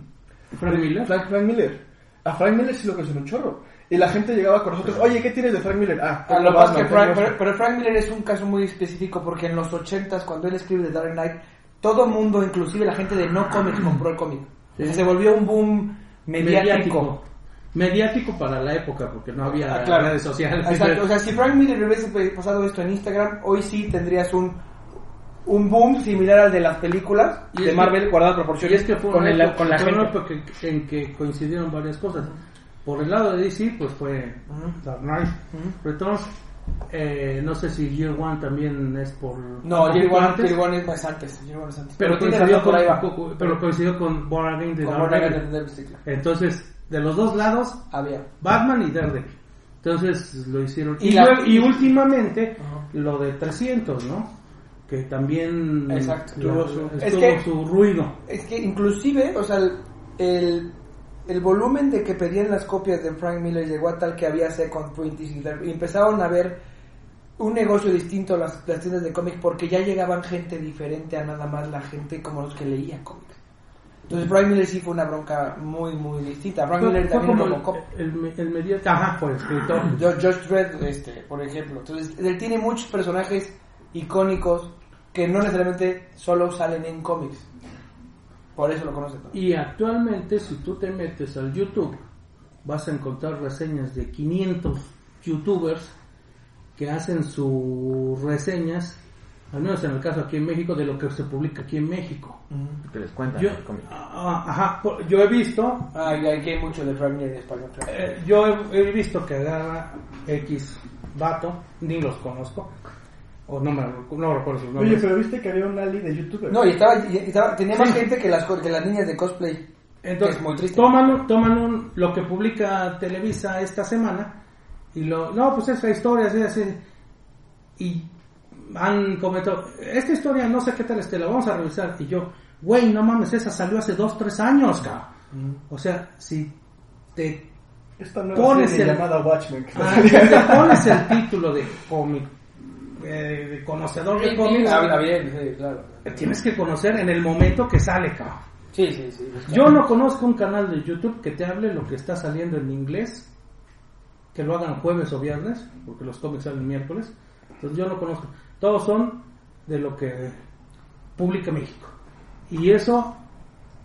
Frank Miller. Frank, Frank Miller. A Frank Miller sí lo conocen un chorro. Y la gente llegaba con nosotros, oye, ¿qué tienes de Frank Miller? Ah, A tengo lo más que Frank, pero, pero Frank Miller es un caso muy específico porque en los 80s, cuando él escribe The Dark Knight, todo mundo, inclusive la gente de no cómics, compró el cómic. O sea, se volvió un boom mediático. Mediático para la época, porque no había Ah, claro. redes sociales. Exacto. O sea, si Frank Miller hubiese pasado esto en Instagram, hoy sí tendrías un un boom similar al de las películas Y de que- Marvel guardada Y proporciones es que fue con, el- la gente. en que coincidieron varias cosas. Por el lado de DC, pues fue Dark Knight Returns. Eh, no sé si Year One también es por. No, Year One, antes, Year One es más antes. Year One es antes. pero, coincidió con, con- pero coincidió con Born Again de Daredevil. Entonces, de los dos lados, Había. Batman y Daredevil. Entonces lo hicieron. Y Y, la- y últimamente lo de 300, ¿no? Que también Exacto. tuvo su, Es que- su ruido. Es que inclusive, o sea, el, el, el volumen de que pedían las copias de Frank Miller llegó a tal que había second printings y, y empezaron a ver un negocio distinto las, las tiendas de cómics porque ya llegaban gente diferente a nada más la gente como los que leían cómics. Entonces Frank Miller sí fue una bronca muy, muy distinta. Frank Miller también como Robocop. el, el, el medio- Ajá, por escritor. Josh Dredd, este, por ejemplo. Entonces, él tiene muchos personajes icónicos que no necesariamente solo salen en cómics. Por eso lo conocen. ¿no? Y actualmente, si tú te metes al YouTube, vas a encontrar reseñas de 500 youtubers que hacen sus reseñas, al menos en el caso aquí en México, de lo que se publica aquí en México. que les cuentan. Yo, ah, ajá, yo he visto, Ah, y aquí hay mucho de Miller en español. eh, yo he, he visto que agarra X vato, ni los conozco, o no me no recuerdo sus Oye, nombres. pero viste que había un ali de youtubers. No, y estaba, y estaba- tenía más Sí. gente que las, co- que las niñas de cosplay. Entonces, es muy triste. toman, un- toman un- lo que publica Televisa esta semana y lo, no, pues esa historia, así, así, y han comentado, esta historia no sé qué tal esté, la vamos a revisar, y yo, güey, no mames, esa salió hace dos, tres años, cabrón. O sea, si te, Esta nueva Pones serie el- llamada Watchmen. ah, si te pones el título de cómic, eh, conocedor de cómics, Habla bien, sí, claro. tienes que conocer en el momento que sale, cabrón. Sí, sí, sí. Yo no conozco un canal de YouTube que te hable lo que está saliendo en inglés, que lo hagan jueves o viernes, porque los cómics salen miércoles. Entonces yo no conozco. Todos son de lo que publica México. Y eso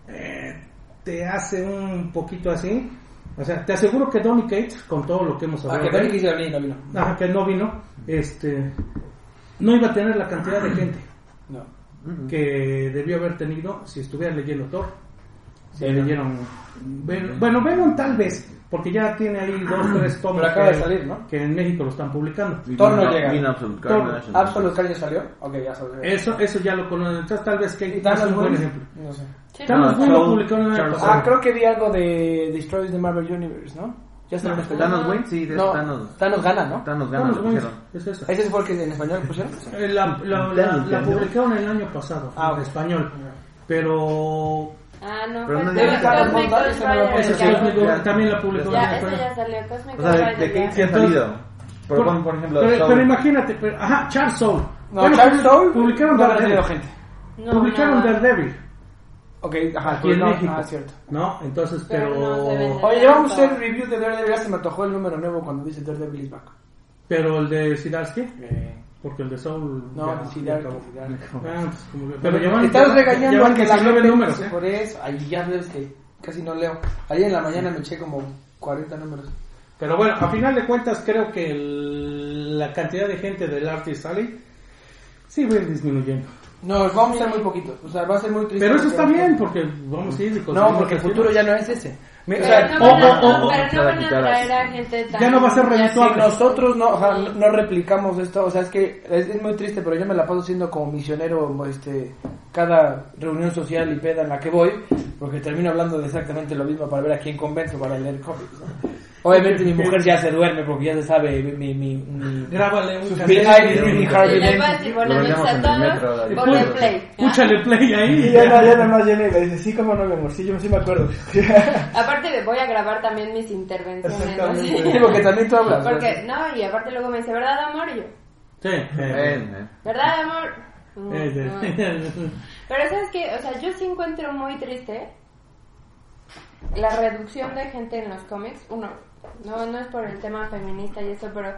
eh, te hace un poquito así. O sea, te aseguro que Donny Cates, con todo lo que hemos Ah, hablado, que Tony él, quisiera venir, no vino. ajá, que no vino, este, no iba a tener la cantidad de gente No. que debió haber tenido si estuviera leyendo Thor. Si Sí, ¿no? leyeron. Bueno, Venom tal vez, porque ya tiene ahí dos, tres tomos Pero acaba que, de salir, ¿no? que en México lo están publicando. Y Thor no Vino- llega. Absolute Thor- Carnage. Absolute Carnage salió. Ok, ya salió. Eso, eso ya lo conocen. Entonces tal vez que ¿Y es un buen ejemplo. No sé. Thanos No, Charles- publicaron el. Ah, creo que vi algo de Destroys the Marvel Universe, ¿no? Ya está en español. Thanos Wayne, sí, de No, Thanos. Thanos gana, ¿no? Thanos gana, Thanos lo Wayne, es esa. ¿Ese fue el que en español pusieron? Eh, La, la, la, la publicaron el año pasado Ah, en español. Pero Ah, no, Pero fue no Thanos Cosmic Ghost también la publicó en Ya, español. ya salió. Cosmic O sea, ¿de qué sí ha salido? Por, Por- por, ejemplo, pero, Soul. pero imagínate, pero- ajá, Charles Soule. No, Bueno, Charles Soule publicaron no Daredevil. gente. No, publicaron no. Daredevil, Ok, ajá, aquí en no, México. ah, cierto. ¿No? Entonces, Pero pero. no. Oye, vamos a hacer review de Daredevil. Ya se me antojó el número nuevo cuando dice Daredevil is back. Pero el de Sidarsky, Eh, porque el de Soul. no. Daredevil. Ah, pues, como que- pero llevan, Estás regañando llevan a que la 19 gente números, ¿eh? por eso. Ahí ya ves que casi no leo. Ayer en la mañana me eché como 40 números. Pero bueno, a final de cuentas, creo que el- la cantidad de gente del Artist Alley sí va a ir disminuyendo. No, vamos a ser muy poquitos. O sea, va a ser muy triste. Pero eso está bien, porque vamos a ir y No, conseguimos porque el futuro ya no es ese. Mi- o Pero sea, no o- van a, o- no, o- pero se no va a van a quitar traer así. a gente tan... Ya no va a ser redituable. si nosotros no, o sea, no, no replicamos esto, o sea, es que es, es muy triste, pero yo me la paso siendo como misionero este, cada reunión social y peda en la que voy, porque termino hablando de exactamente lo mismo para ver a quién convenzo para leer cómics. ¿no? Obviamente mi mujer ya se duerme porque ya se sabe mi... mi, mi Grábale un ponle play. Púchale play ahí. Y ya, no, ya nomás llena y le dice, sí, cómo no, mi amor, sí, yo sí me acuerdo. Aparte de- voy a grabar también mis intervenciones. ¿no? Exactamente. Sí, porque también tú hablas. Porque, no, y aparte luego me dice, ¿verdad, amor? Y yo, Sí. eh. ¿verdad, amor? Mm, no. Pero sabes que, o sea, yo sí encuentro muy triste la reducción de gente en los cómics. Uno, no, no es por el tema feminista y eso, pero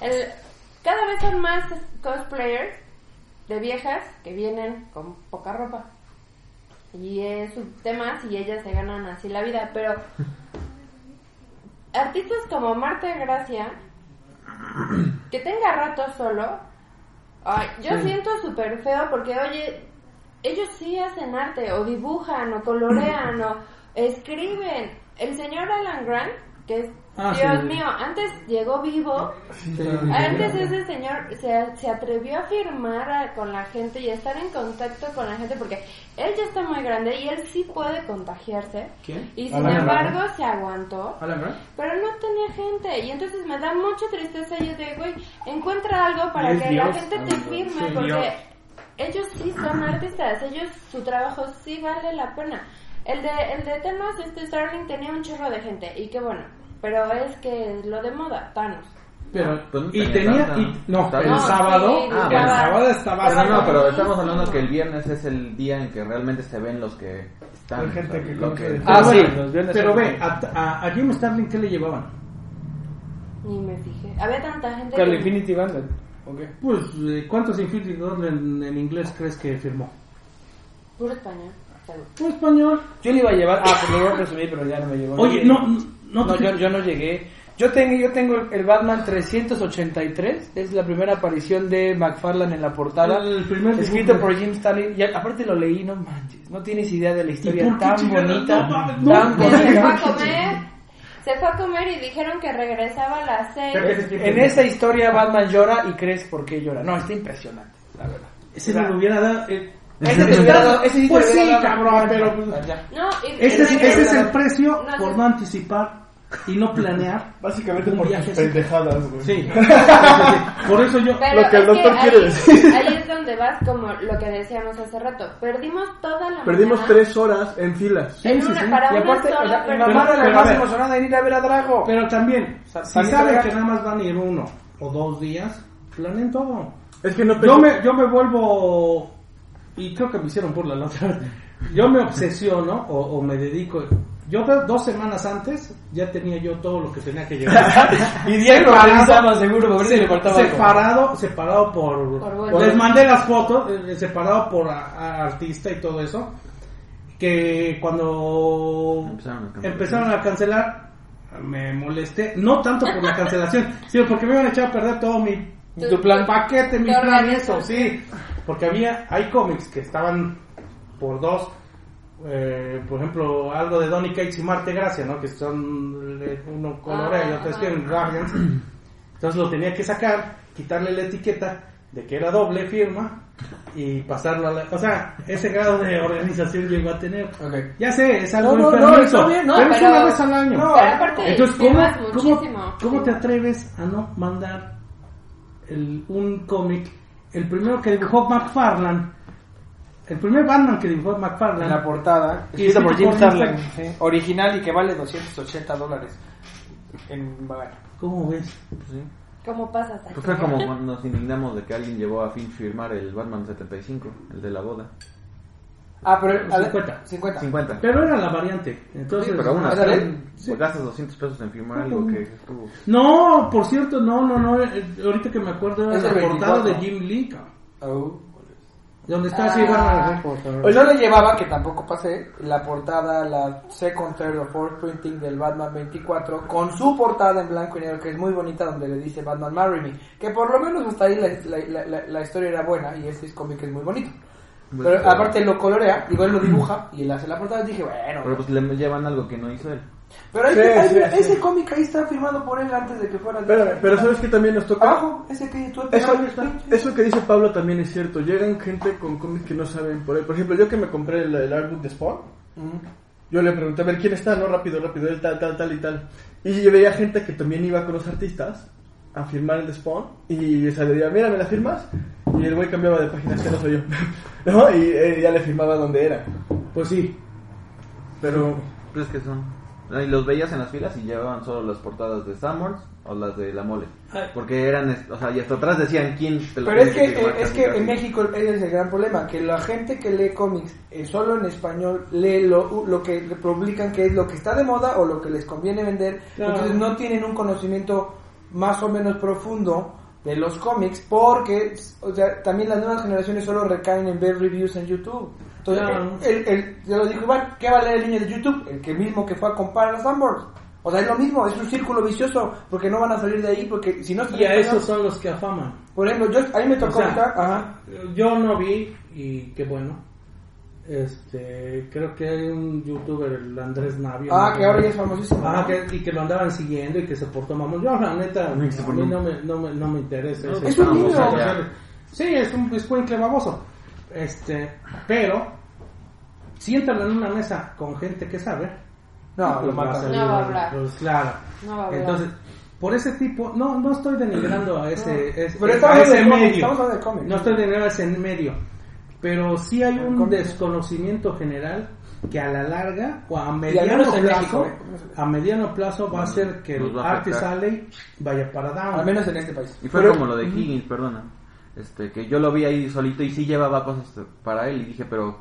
el, cada vez son más cosplayers de viejas que vienen con poca ropa. Y es su tema si ellas se ganan así la vida, pero artistas como Marta Gracia, que tenga rato solo, ay, yo siento súper feo porque, oye, ellos sí hacen arte, o dibujan, o colorean, o escriben. El señor Alan Grant, que es, Ah, Dios sí. mío, antes llegó vivo, antes ese señor se, se atrevió a firmar a- con la gente y a estar en contacto con la gente porque él ya está muy grande y él sí puede contagiarse. ¿Quién? Y sin Alan embargo se aguantó. Alan. Pero no tenía gente y entonces me da mucha tristeza y yo digo, güey, encuentra algo para que la gente te firme sí, porque Dios. ellos sí son artistas, ellos su trabajo sí vale la pena. El de el de Thanos, este Starling tenía un chorro de gente y qué bueno, pero es que lo de moda, Thanos. Pero, no y tenía tanta, y, ¿no? el. No, sábado, sí, Ah, el bueno. sábado estaba Pero no, pero estamos hablando que el viernes es el día en que realmente se ven los que están. La gente que lo que- Ah, Pero sí, Pero ve, a, a, a Jim Starlin, ¿qué le llevaban? Ni me fijé. Había tanta gente el que- Infinity Gauntlet. ¿O qué? Pues, eh, ¿cuántos Infinity Gauntlet en, en inglés crees que firmó? puro español. Un español. Yo le iba a llevar, ah, pues lo voy a presumir, pero ya no me llevó. Oye, no, no, No, no, yo, yo no llegué. Yo tengo, yo tengo el Batman 383, es la primera aparición de McFarlane en la portada. El primer escrito dibujo. por Jim Starlin. Y aparte lo leí, no manches, no tienes idea de la ¿Y historia tan bonita. No mames, no. tan Se fue a bonita. comer. Se fue a comer y dijeron que regresaba a las seis. En esa historia Batman llora y crees por qué llora. No, está impresionante, la verdad. Ese me lo hubiera dado. eh, Ese te hubiera dado- ese sí te Pues sí, cabrón, pero. pues. No, y- Ese, es- y- ese es el precio No, por sí. no anticipar y no planear. Básicamente por viaje pendejadas, güey. Sí. Por eso yo. Pero Lo que el doctor ahí- quiere decir. Ahí es donde vas como lo que decíamos hace rato. Perdimos toda la Perdimos mañana tres horas en filas. en una- para Y una aparte, o era la pero a más emocionada de ir a ver a Drago. Pero también, sea, si saben que nada más van a ir uno o dos días, planeen todo. Es que no Yo me, yo me vuelvo, y creo que me hicieron burla la otra vez, yo me obsesiono o, o me dedico, yo do- dos semanas antes ya tenía yo todo lo que tenía que llevar. Y Diego Separado- revisaba seguro, para ver si le faltaba algo. separado, separado por, Por vuelo. les mandé las fotos, eh, separado por a- a artista y todo eso, que cuando Empezaron a cancelar. empezaron a cancelar, me molesté, no tanto por la cancelación, sino porque me iban a echar a perder todo mi Tu plan. paquete, mi Tu plan eso, sí. Porque había, hay cómics que estaban por dos, eh, por ejemplo, algo de Donny Cates y Marte Gracia, ¿no? Que son, uno colorea y Ah, otro escribe en Guardians. Entonces lo tenía que sacar, quitarle la etiqueta de que era doble firma y pasarlo a la... O sea, ese grado de organización llegó a tener. Ok. Ya sé, es algo No, no, bien, pero, es una vez al año. Aparte, Entonces, ¿cómo, cómo, cómo te atreves a no mandar el, un cómic? El primero que dibujó McFarlane, el primer Batman que dibujó En la portada, escrito por Jim Starlin, sí, original y que vale 280 dólares. En, bueno, ¿cómo ves? Sí. ¿Cómo pasas aquí? Pues fue como cuando nos indignamos de que alguien llevó a Finch firmar el Batman 75, el de la boda. Ah, pero... a ver, 50. 50. 50. Pero era la variante. Entonces, Sí, pero aún así, Ándale. pues gastas 200 pesos en firmar algo que estuvo... No, por cierto, no, no, no. eh, Ahorita que me acuerdo Es era el la portada 24. de Jim Lee, Oh. donde está así Ah. Batman Record. Pues yo le llevaba, que tampoco pasé, la portada, la second, third o fourth printing del Batman 24, con su portada en blanco y negro, que es muy bonita, donde le dice Batman Marry Me. Que por lo menos hasta ahí la, la- la- la- la historia era buena y este cómic es muy bonito. Pero aparte lo colorea, digo, él lo dibuja y él hace la portada. Y dije, bueno, Pero pues le llevan algo que no hizo él. pero ahí- Sí, ahí- sí, ese sí. cómic ahí está firmado por él antes de que fuera. Pero, pero ¿sabes que también nos toca? Abajo, ese que tú Eso, eso que dice Pablo también es cierto. Llegan gente con cómics que no saben por él. Por ejemplo, yo que me compré el, el artbook de Spawn, yo le pregunté a ver quién está, no rápido, rápido, él tal, tal, tal y tal. Y yo veía gente que también iba con los artistas a firmar el de Spawn y se le decía, mira, ¿me la firmas? Y el güey cambiaba de página, este no soy yo. ¿No? Y eh, ya le firmaba donde era. Pues sí. Pero Pues que son. Y los veías en las filas y llevaban solo las portadas de Summers o las de La Mole. Porque eran, es- o sea, y hasta atrás decían quién te lo Pero es que, firmar, eh, es que en México ese es el gran problema, que la gente que lee cómics eh, solo en español lee lo, lo que publican que es lo que está de moda o lo que les conviene vender, Claro. entonces no tienen un conocimiento más o menos profundo de los cómics porque o sea, también las nuevas generaciones solo recaen en ver reviews en YouTube. Entonces, Claro. el, el, ya lo dijo Iván, ¿qué va a leer el niño de YouTube? El que mismo que fue a comprar a Sunburst. O sea, es lo mismo, es un círculo vicioso, porque no van a salir de ahí, porque si no... Y a esos son los que afaman. Por ejemplo, yo, a mí me tocó O sea, ahorita, ajá, Yo no vi, y qué bueno. Este, creo que hay un youtuber, el Andrés Navio. Ah, ¿no? que ahora ya es famosísimo. Ah, ¿no? que, y que lo andaban siguiendo y que se portó mamón. Yo, la neta, a Sí, se mí no me, no me, no me interesa. No, ese es un famoso. niño. Sí, es un escuincle baboso. Este, pero, siéntalo en una mesa con gente que sabe. No, pues lo va a matan. salir, No va a hablar. Pues claro. No va a hablar. Entonces, por ese tipo, no, no estoy denigrando a ese, ese- Pero a estamos ese hablando de cómics, medio. estamos hablando de cómics. No estoy denigrando a ese medio. Pero sí hay un desconocimiento general que a la larga o a mediano plazo, México, ¿eh? a mediano plazo va a hacer que el Artist. Alley vaya para down. Al menos en este país. Y fue Pero- como lo de Higgins, perdona. Este, que yo lo vi ahí solito y sí llevaba cosas para él y dije, pero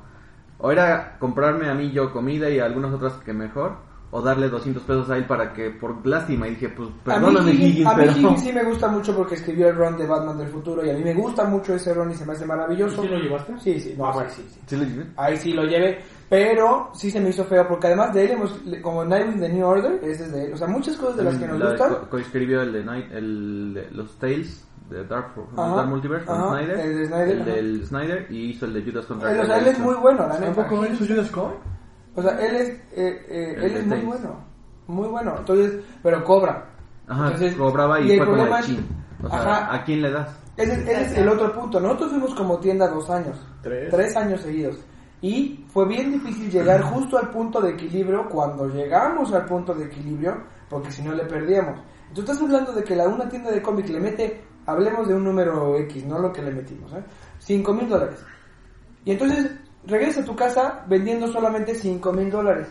o era comprarme a mí yo comida y algunas otras que mejor o darle 200 pesos a él para que por lástima y dije, pues A mí, perdóname Higgins, a mí pero Higgins sí me gusta mucho porque escribió el run de Batman del futuro y a mí me gusta mucho ese run y se me hace maravilloso. ¿Sí lo llevaste? Sí, sí, no, Ah, sí, sí, sí. ¿Sí lo llevé? Ahí sí lo llevé, pero sí se me hizo feo porque además de él hemos, como Night in the New Order, ese es de él. O sea, muchas cosas de las que nos La- gustan. co- coescribió el de Night, el de los Tales de Dark, Ajá, Dark Multiverse con ajá, Snyder, el de Snyder, el del Snyder y hizo el de Judas contra Él, o sea, él es muy bueno, la neta. ¿Tampoco hizo Judas Coin? O sea, él es, eh, eh, El él es muy bueno. Muy bueno. Entonces, pero cobra. Ajá, Entonces, cobraba y, el fue como problema de chin. O sea, Ajá. ¿a quién le das? Ese, ese es el otro punto. Nosotros fuimos como tienda dos años. Tres. años seguidos. Y fue bien difícil llegar justo al punto de equilibrio cuando llegamos al punto de equilibrio, porque si no le perdíamos. Tú estás hablando de que la una tienda de cómic le mete, hablemos de un número X, no lo que le metimos, ¿eh? 5 mil dólares. Y entonces regresa a tu casa vendiendo solamente 5 mil dólares.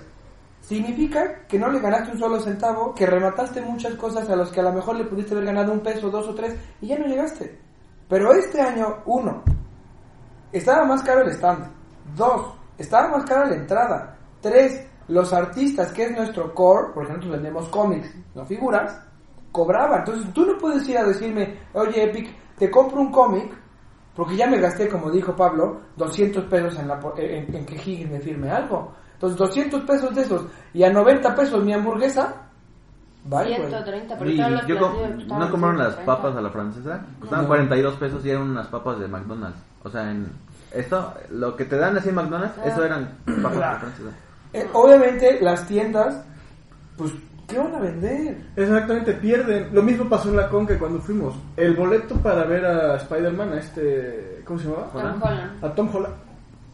Significa que no le ganaste un solo centavo, que remataste muchas cosas a los que a lo mejor le pudiste haber ganado un peso, dos o tres, y ya no llegaste. Pero este año, uno, estaba más caro el stand. Dos, estaba más cara la entrada. Tres, los artistas, que es nuestro core, porque nosotros vendemos cómics, no figuras, cobraban. Entonces tú no puedes ir a decirme, oye Epic, te compro un cómic, porque ya me gasté, como dijo Pablo, 200 pesos en, la, en, en que Higgins me firme algo. Entonces 200 pesos de esos y a 90 pesos mi hamburguesa, vale, güey. 130, pero Y yo com- no compraron las 130. papas a la francesa, costaban No. 42 pesos y eran unas papas de McDonald's. O sea, en esto, lo que te dan así en McDonald's, Ah. eso eran papas de la francesa. Eh, obviamente las tiendas, pues, ¿qué van a vender? Exactamente, pierden. Lo mismo pasó en la Conca cuando fuimos. El boleto para ver a Spider-Man, a este. ¿Cómo se llamaba? Tom Holland. A Tom Holland.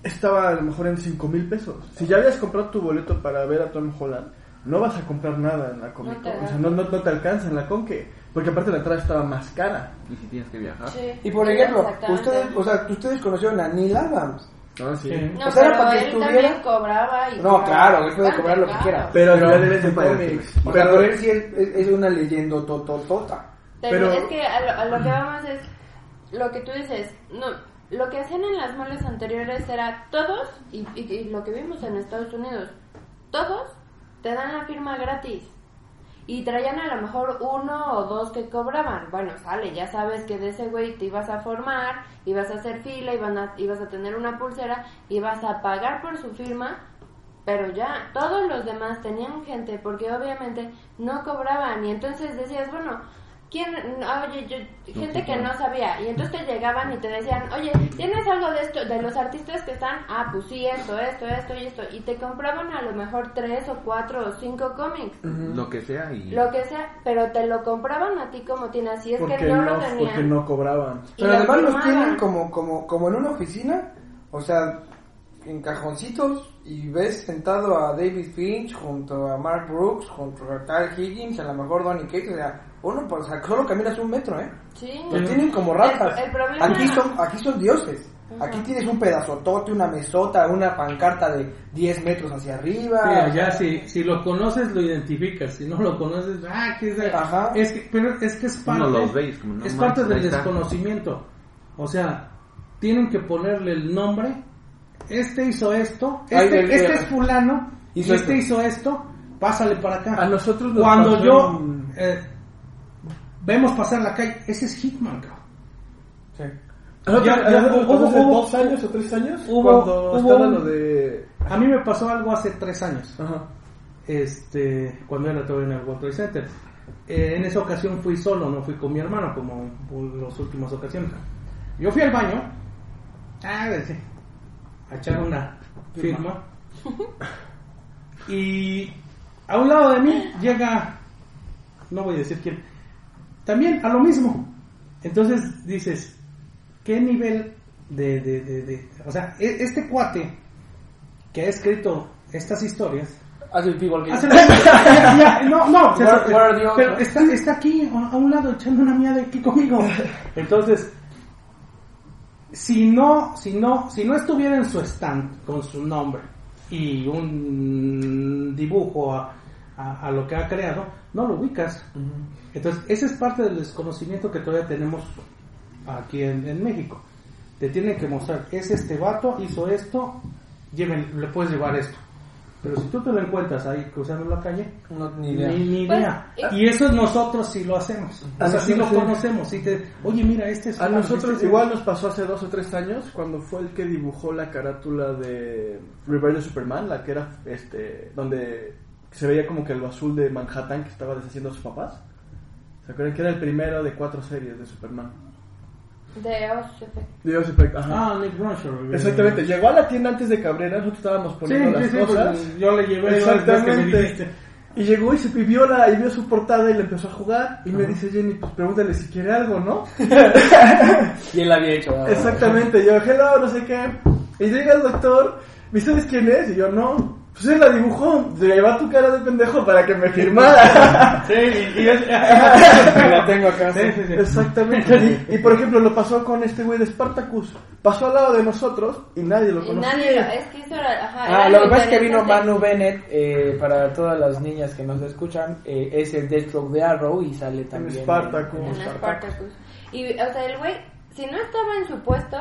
Estaba a lo mejor en 5 mil pesos. Si ya habías comprado tu boleto para ver a Tom Holland, no vas a comprar nada en la Comic No Con. O sea, no, no, no te alcanza en la Conque. Porque aparte la entrada estaba más cara. Y si tienes que viajar. Sí, Y por ejemplo, ustedes, o sea, ustedes conocieron a Neil Adams. No, sí. Sí. No, o sea, era pero para que él estuviera- también cobraba y... No, claro, él puede cobrar lo que quiera. Pero, Pero ya debes de cómics. Pero pero él sí es, es- es una leyenda tototota. Pero, Pero- es que a lo, a lo que vamos es lo que tú dices. No, lo que hacían en las moles anteriores era todos, y, y- y lo que vimos en Estados Unidos, todos te dan la firma gratis. Y traían a lo mejor uno o dos que cobraban. Bueno, sale, ya sabes que de ese güey te ibas a formar, ibas a hacer fila, iban a- ibas a tener una pulsera, ibas a pagar por su firma, pero ya, todos los demás tenían gente porque obviamente no cobraban y entonces decías, bueno, ¿quién? Oye, yo, gente que no sabía y entonces te llegaban y te decían, oye, ¿tienes algo de esto, de los artistas que están? Ah, pues sí, esto, esto, esto y esto. Y te compraban a lo mejor tres o cuatro o cinco cómics, Lo que sea y... lo que sea, pero te lo compraban a ti como tienes, si es porque, que no, lo no, tenían. porque no cobraban. Pero lo además los tienen como, como, como en una oficina, o sea, en cajoncitos, y ves sentado a David Finch junto a Mark Brooks, junto a Kyle Higgins, a lo mejor Donny Cates, o sea, uno, pues, o sea, solo caminas un metro, ¿eh? Sí. Los tienen como ratas. El- el problema- Aquí son, aquí son dioses. Aquí tienes un pedazotote, una mesota, una pancarta de 10 metros hacia arriba. Mira, ya si, si lo conoces lo identificas, si no lo conoces, ah, que es de- Ajá. es que, pero es que es parte, Uno los veis como, no es parte del desconocimiento. O sea, tienen que ponerle el nombre. Este hizo esto, este, este es fulano, Hizo y este esto. hizo esto, pásale para acá. A nosotros nos Cuando pasó yo eh, vemos pasar la calle, ese es Hitman, cabrón. Sí. Ya- ya hubo- hace dos años o tres años, hubo- cuando hubo estaba lo de... A mí me pasó algo hace tres años. Ajá. este cuando era todavía en el World Trade Center. Eh, en esa ocasión fui solo, no fui con mi hermano como en las últimas ocasiones. Yo fui al baño ah, sí, a echar una firma y a un lado de mí llega, no voy a decir quién, también a lo mismo. Entonces dices, ¿qué nivel de, de, de, de- o sea, e- este cuate que ha escrito estas historias Hace el igual que yo. Ya, ya, no, no, o sea, pero está, está aquí a, un lado echando una mierda aquí conmigo. Entonces, si no, si no, si no estuviera en su stand con su nombre y un dibujo a, a- a lo que ha creado, no lo ubicas. Entonces, ese es parte del desconocimiento que todavía tenemos aquí en, en México. Te tienen que mostrar, es este vato, hizo esto, lleven, le puedes llevar esto. Pero si tú te lo encuentras ahí cruzando la calle, No, ni idea. ni, ni Pues, idea. y- y eso nosotros sí lo hacemos. A O sea, sí lo conocemos. Sí te, Oye, mira, este es... A nosotros este es- igual nos pasó hace dos o tres años cuando fue el que dibujó la carátula de de Superman, la que era este donde se veía como que lo azul de Manhattan que estaba deshaciendo a sus papás. ¿Se acuerdan que era el primero de cuatro series de Superman? De OCP. Dios, efecto, ajá. Ah, Nick Ronshaw. Exactamente, llegó a la tienda antes de Cabrera, nosotros estábamos poniendo sí, las sí, cosas. pues, yo le llevé las veces que me Exactamente. dijiste. Y llegó y se vio la y vio su portada y le empezó a jugar y me dice Jenny, pues pregúntale si quiere algo, ¿no? Y él la había hecho. ¿verdad? Exactamente, yo, hello, no sé qué. Y llega el doctor, ¿y sabes quién es? Y yo, no. Pues él la dibujó, se lleva tu cara de pendejo para que me firmara. Sí, y, y es... la tengo acá. Sí, sí, sí. Exactamente. Y, y, por ejemplo, lo pasó con este güey de Spartacus. Pasó al lado de nosotros y nadie lo Y conocía. nadie lo, es que eso era, ajá, Ah, era lo que pasa es que vino. Manu Bennett, eh, para todas las niñas que nos escuchan, eh, es el Deathstroke de Arrow y sale también. Spartacus. en- en En Spartacus. Y, o sea, el güey, si no estaba en su puesto,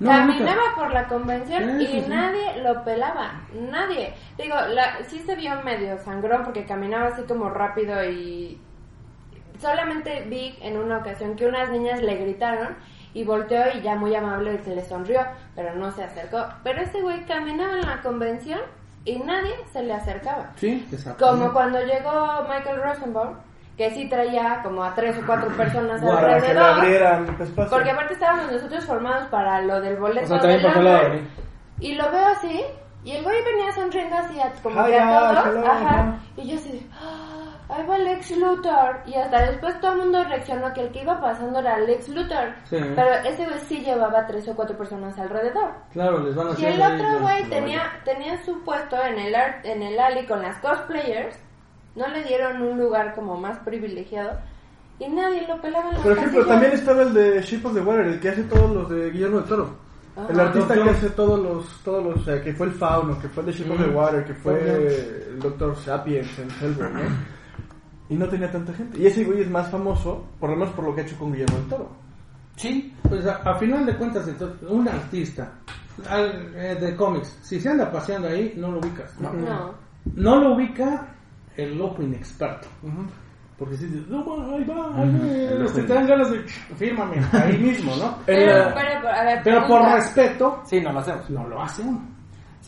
No, caminaba nunca. por la convención Sí, y sí, sí. nadie lo pelaba. Nadie. Digo, la, sí se vio medio sangrón porque caminaba así como rápido y. Solamente vi en una ocasión que unas niñas le gritaron y volteó y ya muy amable se le sonrió, pero no se acercó. Pero este güey caminaba en la convención y nadie se le acercaba. Sí, exacto. Como cuando llegó Michael Rosenbaum, que sí traía como a tres o cuatro personas Para que le alrededor. abrieran espacio. Porque aparte estábamos nosotros formados para lo del boleto. O sea, del Lambert. Y lo veo así, y el güey venía sonriendo así a, como Hi, que a todos. hello, ajá. Y yo así, "Ah, ahí va Lex Luthor. Y hasta después todo el mundo reaccionó que el que iba pasando era Lex Luthor. Sí. Pero ese güey sí llevaba tres o cuatro personas alrededor. Claro, les van a Y el otro güey tenía, tenía su puesto en el, art- en el alley con las cosplayers. No le dieron un lugar como más privilegiado. Y nadie lo pelaba en la Por ejemplo, también estaba el de Ship of the Water, el que hace todos los de Guillermo del Toro. Ajá. El artista Doctor. que hace todos los, todos los, o sea, que fue el Fauno, que fue el de Ship of the Mm. Water, que fue Doctor. el Doctor Sapiens en Hellboy, ¿no? Y no tenía tanta gente. Y ese güey es más famoso, por lo menos por lo que ha hecho con Guillermo del Toro. Sí, Pues a, a final de cuentas, entonces, un artista al- eh, de cómics, si se anda paseando ahí, no lo ubicas. No, No. No lo ubica el loco inexperto. Porque si dices, no, ahí va, ahí va, ojo te dan ganas de fírmame ahí mismo, ¿no? Pero, Eh, pero, a ver, Pero por respeto, sí, no lo hacemos. no lo hace uno.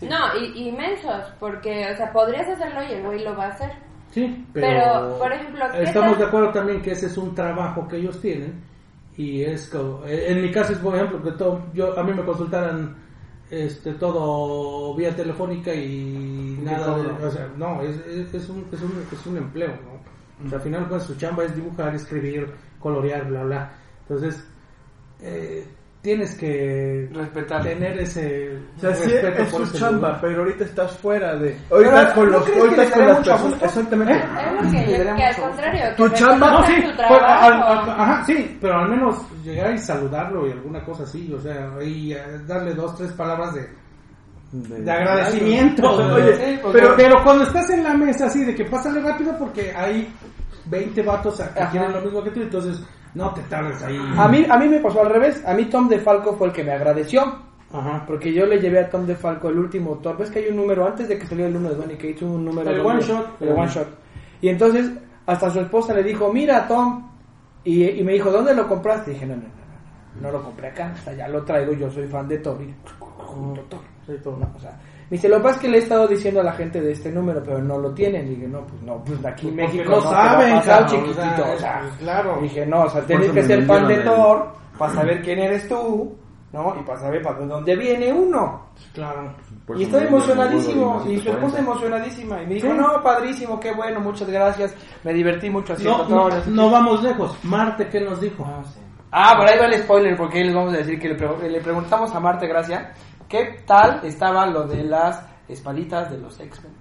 No, y, y mensos, porque, o sea, podrías hacerlo y el güey lo va a hacer. Sí, pero, Pero, por ejemplo, ¿qué estamos tal? de acuerdo también que ese es un trabajo que ellos tienen y es como, eh, en mi caso es por ejemplo que todo, yo a mí me consultaran este todo vía telefónica y nada de, o sea, no, es, es, es un, es, un, es un empleo, ¿no? O sea, al final pues su chamba es dibujar, escribir, colorear, bla bla. Entonces, eh, tienes que Respetar. tener ese O sea, sí, respeto es por su chamba, lugar. pero ahorita estás fuera de. Ahorita Pero, con ¿no los. que Ahorita con las personas. Exactamente. Es lo que, daría que al contrario, que Tu chamba- No, sí, su pues, trabajo. al- al- ajá, sí, pero al menos llegar y saludarlo y alguna cosa así, o sea, y eh, darle dos, tres palabras de, de agradecimiento. No, oye, Sí, pues, pero, pero cuando estás en la mesa así de que pásale rápido porque hay 20 vatos que quieren lo mismo que tú, entonces no te tardes ahí. A mí, a mí me pasó al revés. A mí Tom DeFalco fue el que me agradeció. Ajá. Porque yo le llevé a Tom DeFalco el último Thor. ¿Ves que hay un número antes de que salió el 1 de Donny Cates? Un número El one shot. El one shot. Y entonces, hasta su esposa le dijo: Mira, Tom. Y, y me dijo: ¿Dónde lo compraste? Y dije: No, no, no, no. No lo compré acá. O sea, ya lo traigo. Yo soy fan de Thor. Y, junto Thor. Sí, todo. No, o sea, me dice, lo que pasa es que le he estado diciendo a la gente de este número, pero no lo tienen. Y dije, no, pues no, pues aquí en México no no, saben, pasar, cabrón, chiquitito. o sea, sea, pues, claro. Dije, no, o sea, tienes que ser fan de Thor para saber quién eres tú, ¿no? Y para saber para dónde viene uno. Claro. Por y estoy emocionadísimo. Y su esposa 1940. emocionadísima. Y me dijo, Sí. no, padrísimo, qué bueno, muchas gracias. Me divertí mucho haciendo No, no, Thor. no vamos lejos. Marte, ¿qué nos dijo? Ah, por ahí va el spoiler, porque ahí les vamos a decir que le, pre- le preguntamos a Marte Gracia qué tal estaba lo de las espalitas de los X-Men.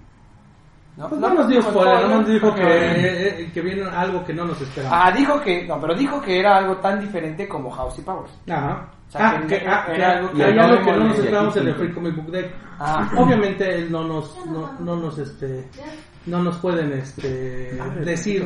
¿No? Pues No no nos nos spoiler, no nos dijo que, eh, que viene algo que no nos esperaba. Ah, dijo que, no, pero dijo que era algo tan diferente como House y Powers. Ajá. O sea, ah, que que, ah, era que algo que algo que no nos esperamos en el Free Comic Book Day. Ah. Obviamente él no nos, no, no nos, este, no nos pueden, este, decir,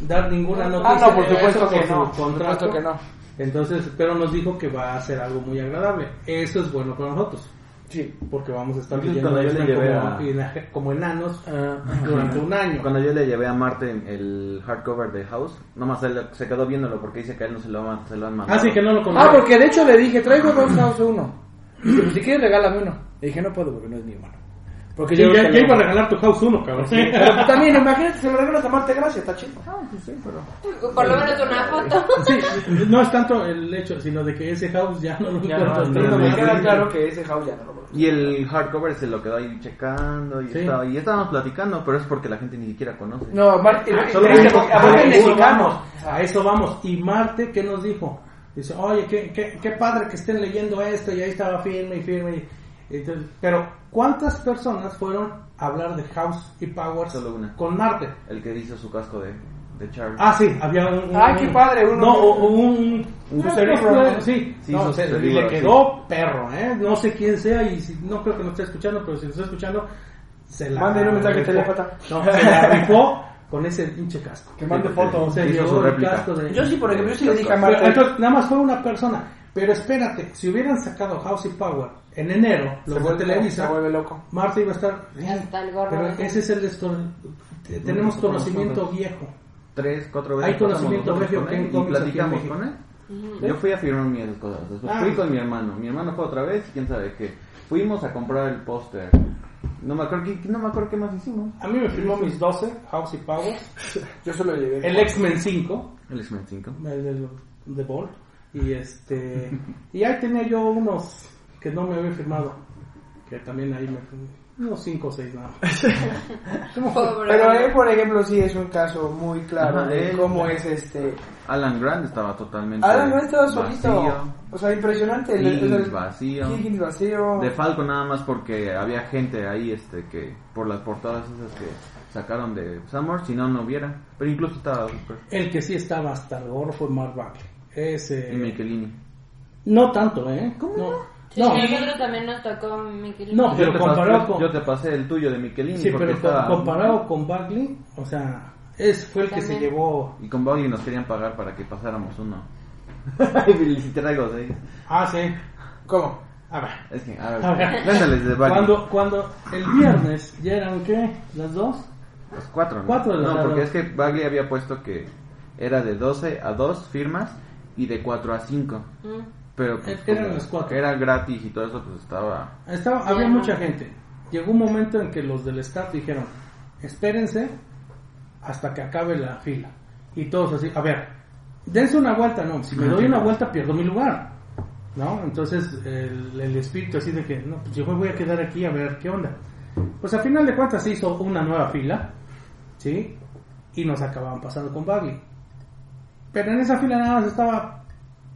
dar ninguna Ah, noticia. no, por supuesto que no, por contrato. supuesto que no. Entonces, pero nos dijo que va a ser algo muy agradable. Eso es bueno para nosotros. Sí. Porque vamos a estar Entonces, leyendo cuando yo le X-Men llevé como, a- ena- como enanos Ah, durante un año. Cuando yo le llevé a Marte el hardcover de House, nomás él se quedó viéndolo porque dice que a él no se lo, han- se lo han mandado. Así que no lo conozco. Ah, porque de hecho le dije, traigo dos House uno. Si quieres regálame uno. Le dije, no puedo porque no es mi hermano. Porque yo ya, iba a regalar tu House 1, cabrón. Pero pues, también, imagínate, se lo regalas a Marte Gracia, está chido. Por lo menos una foto. Sí, no es tanto el hecho, sino de que ese house ya no lo Ya no, encuentras. no, no, me no, queda no. claro que ese House ya no lo Y el hardcover se lo quedó ahí checando y, Sí. estaba, y estábamos platicando, pero es porque la gente ni siquiera conoce. No, Marte, Solo eso, porque a eso vamos, a eso vamos. Y Marte, ¿qué nos dijo? Dice, oye, qué, qué, qué padre que estén leyendo esto, y ahí estaba firme y firme. y- entonces, pero, ¿cuántas personas fueron a hablar de House y Powers Solo una. con Marte? El que hizo su casco de, de Charles. Ah, sí, había un... un- Ah, qué padre, uno- No, un... Un no, cerebro, no, ¿no? Sí, Sí, no, su se- y cerebro, le sí. quedó perro, ¿eh? No sé quién sea y si, no creo que nos esté escuchando, pero si nos está escuchando, se la... Mándenle un mensaje rifó. telépata. No, se la rifó con ese pinche casco. Que mande Sí, fotos. Yo sí, por ejemplo, yo sí le dije a Marte. entonces, nada más fue una persona. Pero espérate, si hubieran sacado House y Power en enero, de vuelve, Televisa, se vuelve loco. Marte iba a estar... Hasta el gorro. Pero de- ese es el descono- Tenemos nosotros conocimiento viejo. Tres, cuatro veces. Hay conocimiento pasamos regio nosotros que con en él y cómics aquí en platicamos México. con él. Yo fui a firmar mis cosas. Después Ah. fui con mi hermano. Mi hermano fue otra vez, quién sabe qué. Fuimos a comprar el póster. No me acuerdo qué, no me acuerdo qué más hicimos. A mí me firmó mis 12, House y Powers. Yo solo llevé. El X-Men 5, El X-Men 5. el de, de Ball. Y este. y ahí tenía yo unos que no me había firmado. Que también ahí me firmó. Unos 5 o 6 nada. Pero él, por ejemplo, sí es un caso muy claro Ajá, de él- cómo es este. Alan Grant estaba totalmente. Alan no estaba solito. vacío. O sea, impresionante. El, el- Higgins el- vacío. Higgins vacío. De Falco nada más porque había gente ahí este que por las portadas esas que sacaron de Summer, si no no hubiera. Pero incluso estaba super. El que sí estaba hasta el gorro fue Mark Bagley. Ese. Y Michelini. No tanto, ¿eh? No. Sí, No, a nosotros también nos tocó Miquel. No, pero yo, te comparado pasé, con- yo te pasé el tuyo de Michelini Sí, pero estaba comparado con Bagley, o sea, Es, fue el que se También. llevó. Y con Buggy nos querían pagar para que pasáramos uno. y si traigo seis. Ah, sí. ¿Cómo? A ver. Es que, a A ver, véndales de Buggy. Cuando, cuando el viernes ya eran, ¿qué? ¿Las dos? Pues cuatro, ¿no? Cuatro de la No, porque es que Bagley había puesto que era de 12 a 2 firmas y de 4 a 5. Mm. Pero pues, Eran las cuatro. era gratis y todo eso, pues estaba... Estaba, había mucha gente. Llegó un momento en que los del staff dijeron, espérense hasta que acabe la fila. Y todos así, a ver, dense una vuelta, no, si me doy una vuelta pierdo mi lugar. ¿No? Entonces el, el espíritu así de que, no, pues yo me voy a quedar aquí a ver qué onda. Pues a final de cuentas se hizo una nueva fila, ¿sí? Y nos acababan pasando con Bagley. Pero en esa fila nada más estaba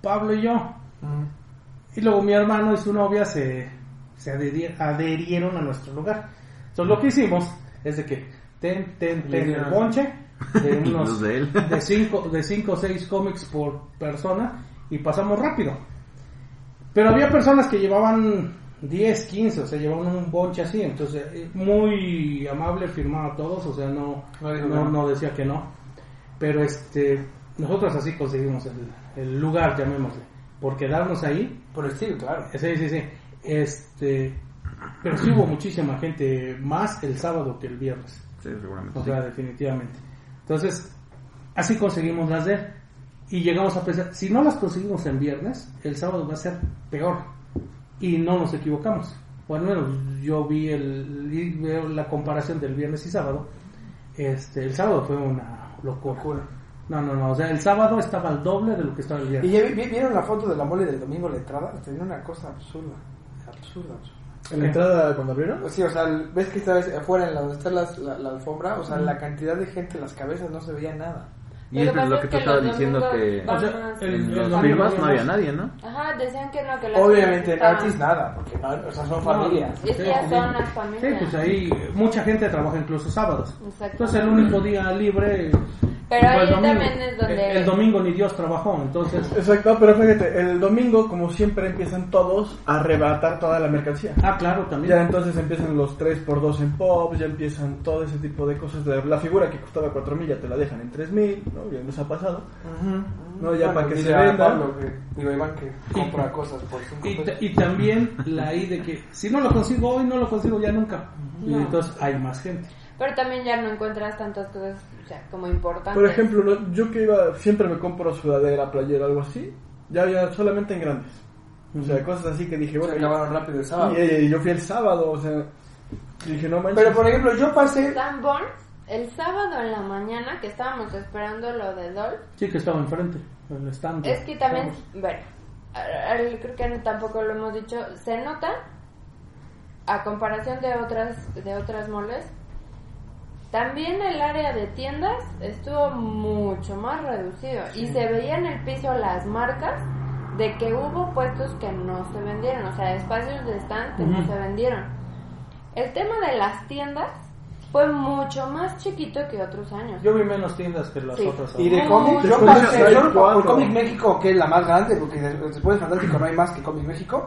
Pablo y yo. Y luego mi hermano y su novia se, se adheri- adherieron a nuestro lugar. Entonces lo que hicimos es de que ten, ten, ten el bonche de unos de cinco, de cinco o seis cómics por persona y pasamos rápido. Pero había personas que llevaban 10, 15, o sea, llevaban un bonche así, entonces eh, muy amable, firmaba a todos, o sea, no, No no, que no. no decía que no. Pero este, nosotros así conseguimos el, el lugar, llamémosle, por quedarnos ahí Por el estilo, claro. Sí, sí, sí. Este, pero sí hubo muchísima gente, más el sábado que el viernes. Sí, seguramente. O sí. sea, definitivamente. Entonces, así conseguimos las de él. Y llegamos a pensar, si no las conseguimos en viernes, el sábado va a ser peor. Y no nos equivocamos. O al menos yo vi el, veo la comparación del viernes y sábado. Este, el sábado fue una locura. No, no, no. O sea, el sábado estaba al doble de lo que estaba el ¿Y viernes. ya vi- vi- vieron la foto de la mole del domingo, la entrada? Tenía una cosa absurda. Absurda, absurda. En la entrada cuando abrieron. Sí, o sea, ves que esta vez afuera, en la, donde está las- la, la alfombra, o sea, la cantidad de gente en las cabezas no se veía nada. Y es Lo que tú estabas los diciendo que O sea, en los domingo firmas no había nadie, ¿no? Ajá, decían que no, que las Obviamente en Artis nada, porque no, o sea, son familias. Es que ya son las familias. Sí, pues ahí mucha gente trabaja incluso sábados. Exacto. Entonces el único día libre Pero fue ahí el domingo. también es donde- El, el domingo ni Dios trabajó, entonces... Exacto, pero fíjate, el domingo, como siempre, empiezan todos a arrebatar toda la mercancía. Ah, claro, también. Ya entonces empiezan los 3x2 en pop, ya empiezan todo ese tipo de cosas. La, la figura que costaba 4000 ya te la dejan en 3000, ¿no? Ya nos ha pasado. No, ya para que se venda. Pablo que, digo, Iván que compra cosas por 5 Y, pesos. y también la I de que si no lo consigo hoy, no lo consigo ya nunca. Y No. entonces hay más gente. Pero también ya no encuentras tantas cosas, o sea, como importantes. Por ejemplo, ¿no? yo que iba, siempre me compro sudadera, playera, algo así. Ya, ya solamente en grandes. O sea, cosas así que dije, Se bueno, acabaron rápido el sábado. y, y yo fui el sábado, o sea, dije, no manches. Pero por ejemplo, yo pasé. El sábado en la mañana que estábamos esperando lo de Dol, Sí, que estaba enfrente, el stand. es que también, Estamos- bueno, creo que tampoco lo hemos dicho, se nota a comparación de otras de otras moles. También el área de tiendas estuvo mucho más reducido y se veía en el piso las marcas de que hubo puestos que no se vendieron, o sea, espacios de stand que no se vendieron. El tema de las tiendas fue mucho más chiquito que otros años. Yo vi menos tiendas que las Sí. otras. Y de cómics, yo pasé por, Comic México, que es la más grande, porque des- después de Fantástico no hay más que Comic México,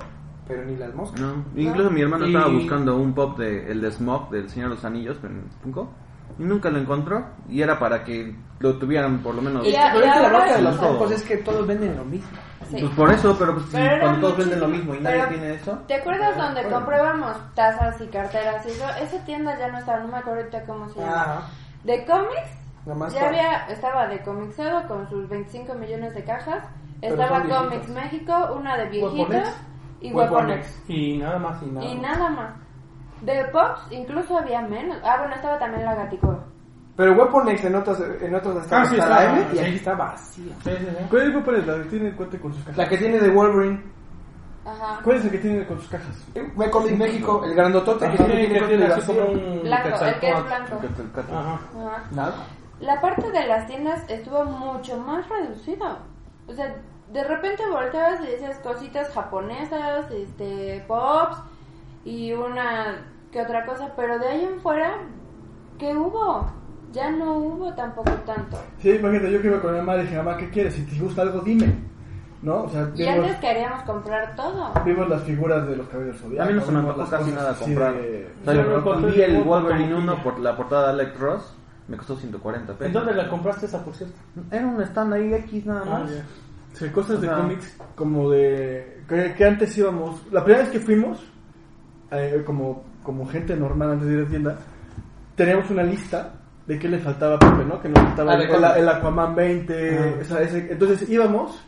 pero ni las moscas. No, incluso mi hermano Y- estaba buscando un pop de el de Smog del Señor de los Anillos en Funko nunca lo encontró y era para que lo tuvieran por lo menos Y Es a- que, pero es que la bronca de los Funkos es que todos venden lo mismo. Sí. Pues por eso, pero pues, si Pero cuando todos venden lo mismo y nadie tiene eso. ¿Te acuerdas donde bueno. comprábamos tazas y carteras y eso? Esa tienda ya no estaba, no me acuerdo ahorita cómo se llama. Ajá. De cómics, Nomás ya para- había, estaba de Comixedo con sus 25 millones de cajas. Pero Estaba. Comics México, una de viejitos Weaponex. y Weaponex. Weaponex. Y nada más y nada Y más. nada más. De Pops incluso había menos. Ah, bueno, estaba también la Gatico. Pero Weaponex en otros, en otros está, Ah, sí, está está, la M y sí. aquí está vacía. Sí, sí, sí. ¿Cuál es la que tiene cuenta con sus cajas? La que tiene de Wolverine. Ajá. ¿Cuál es el que tiene con sus cajas? Comic México, el grandotote que Ajá, siempre que tiene tiene cosas así como vacías. un Blanco, el que es blanco. Ajá. Ajá. Nada. La parte de las tiendas estuvo mucho más reducida. O sea, de repente volteabas y decías cositas japonesas, este, pops y una que otra cosa, pero de ahí en fuera, ¿qué hubo? Ya no hubo tampoco tanto. Sí, imagínate, yo que iba con mi mamá dije, mamá, ¿qué quieres? Si te gusta algo, dime. ¿No? O sea, Y vimos, antes queríamos comprar todo. vimos las figuras de los caballeros zodiacos. A mí no se me antojó casi cosas nada comprar. de- O sea, Yo vi el Wolverine tortilla. 1 por la portada de Alex Ross. Me costó 140 pesos. ¿En dónde la compraste esa, por cierto? Era un stand ahí X nada Ah, más. ya. Sí, cosas de Ajá. cómics como de... Que, que antes íbamos... La primera vez que fuimos, eh, como, como gente normal antes de ir a la tienda, teníamos una lista de qué le faltaba a Pepe, ¿no? Que nos faltaba Ah, el, el- cómics. el Aquaman 20, Ajá. o sea, ese- entonces íbamos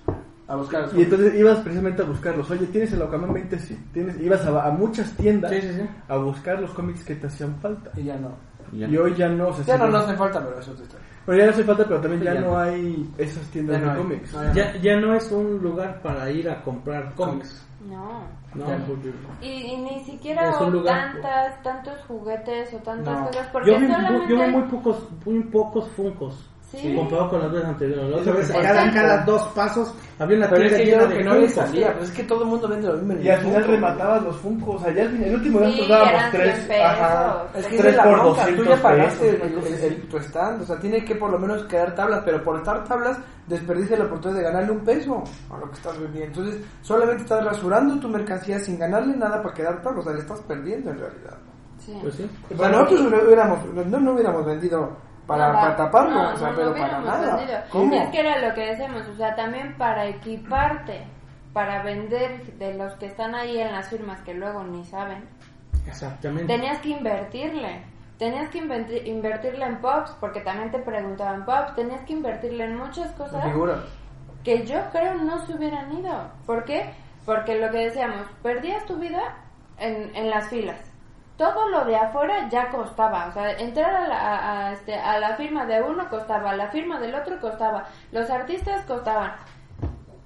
A buscar. y entonces ibas precisamente a buscarlos. Oye, ¿tienes el Aquaman 20? Sí. ¿Tienes? Ibas a, a muchas tiendas Sí, sí, sí. a buscar los cómics que te hacían falta. Y ya no. Y ya. Y hoy ya no. o sea, Ya no, no hace falta, pero eso te está. Bueno, ya no hace falta, pero también ya, ya no no. hay esas tiendas Ya no de hay. cómics. Ya. Ya, ya no es un lugar para ir a comprar cómics. No. No, porque- Y, y ni siquiera lugar- tantas, tantos juguetes o tantas No. cosas. Porque Yo vi, solamente... yo vi muy pocos, muy pocos funcos. Sí. Comparado con las veces anteriores. La otra vez, cada, cada dos pasos había una es tienda que llena creo que de no le salía. Pues es que todo el mundo vende lo mismo. en Y al final rematabas los funcos. O sea, ya al final, el último día Sí, nos dábamos tres. 100 pesos. Ajá. Es que tres es por bronca, tú 200 ya pagaste pesos, el- el- tu stand, o sea, tiene que por lo menos quedar tablas, pero por estar tablas desperdicia la oportunidad de ganarle un peso a lo que estás vendiendo. Entonces, solamente estás rasurando tu mercancía sin ganarle nada para quedar tablas, o sea, le estás perdiendo en realidad. Sí. Pues sí. O sea, nosotros no hubiéramos, no, no hubiéramos vendido para, para taparlo, No, o sea, no, pero para nada. ¿Cómo? Es que era lo que decíamos, o sea, también para equiparte, para vender de los que están ahí en las firmas que luego ni saben, Exactamente. tenías que invertirle. Tenías que invertirle en pops, porque también te preguntaban pops, tenías que invertirle en muchas cosas que yo creo no se hubieran ido. ¿Por qué? Porque lo que decíamos, perdías tu vida en, en las filas. Todo lo de afuera ya costaba, o sea, entrar a la, a- a, este, a la firma de uno costaba, la firma del otro costaba, los artistas costaban.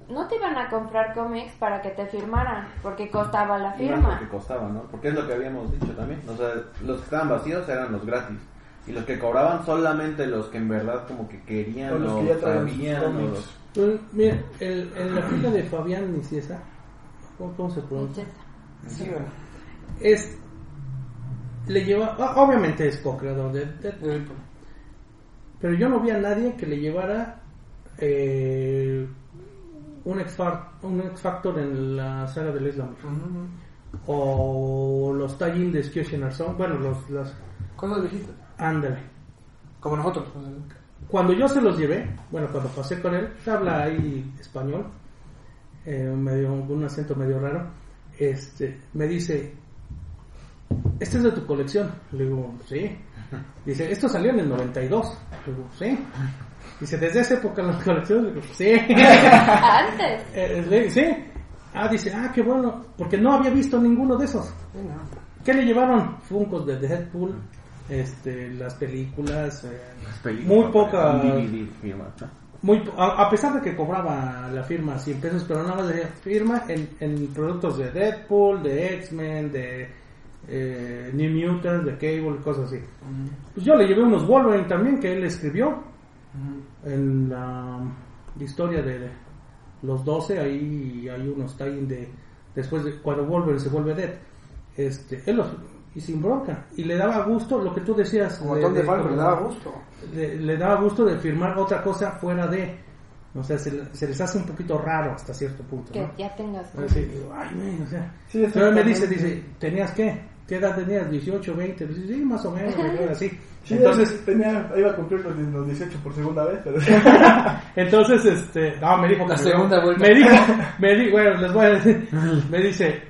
No te iban a comprar cómics para que te firmaran, porque costaba la firma. porque costaba, ¿no? Porque es lo que habíamos dicho también. O sea, los que estaban vacíos eran los gratis. Y los que cobraban solamente los que en verdad como que querían O los que ya sabían los- Pues, mira, el, en la fila de Fabián Niciesa, ¿cómo, cómo se pronuncia? Sí, bueno. Es. Le lleva. Obviamente es co-creador de Deadpool. Pero yo no vi a nadie que le llevara eh, un, X un X Factor en la saga del Islam. O los tie de Kyoshi Narzón. Bueno, los, las. Cosas viejitas, Ándale. como nosotros. Cuando yo se los llevé, bueno, cuando pasé con él, habla ahí español, eh, medio, un acento medio raro, este, me dice, ¿este es de tu colección? Le digo, sí. Dice, esto salió en el 92. Le digo, sí. Dice, ¿desde esa época en las colecciones? Le digo, sí. Antes. Eh, le sí. Ah, dice, ah, qué bueno, porque no había visto ninguno de esos. ¿Qué le llevaron? Funcos de Deadpool, este, las películas, eh, las películas, muy poca, muy, po- a, a pesar de que cobraba la firma 100 pesos, pero nada más decía firma en, en productos de Deadpool, de X-Men, de eh, New Mutants, de Cable, cosas así. Pues yo le llevé unos Wolverine también que él escribió en la historia de los 12, ahí hay unos tie de después de cuando Wolverine se vuelve Dead. Este, él los y sin bronca y le daba gusto lo que tú decías Como de- de le daba gusto. le, le daba gusto de firmar otra cosa fuera de. O sea, se, le- se les hace un poquito raro hasta cierto punto. Que ¿no? ya tengas. Así, digo, ay, güey, o sea. Sí, Pero él me dice, dice, ¿tenías qué? ¿Qué edad tenías? ¿18, 20? Dice, sí, más o menos, así. Sí, Entonces, tenía, iba a cumplir los, los 18 por segunda vez, pero entonces, este, no, me dijo La que- segunda vuelta. Me dijo, me dijo, bueno, les voy a decir, me dice,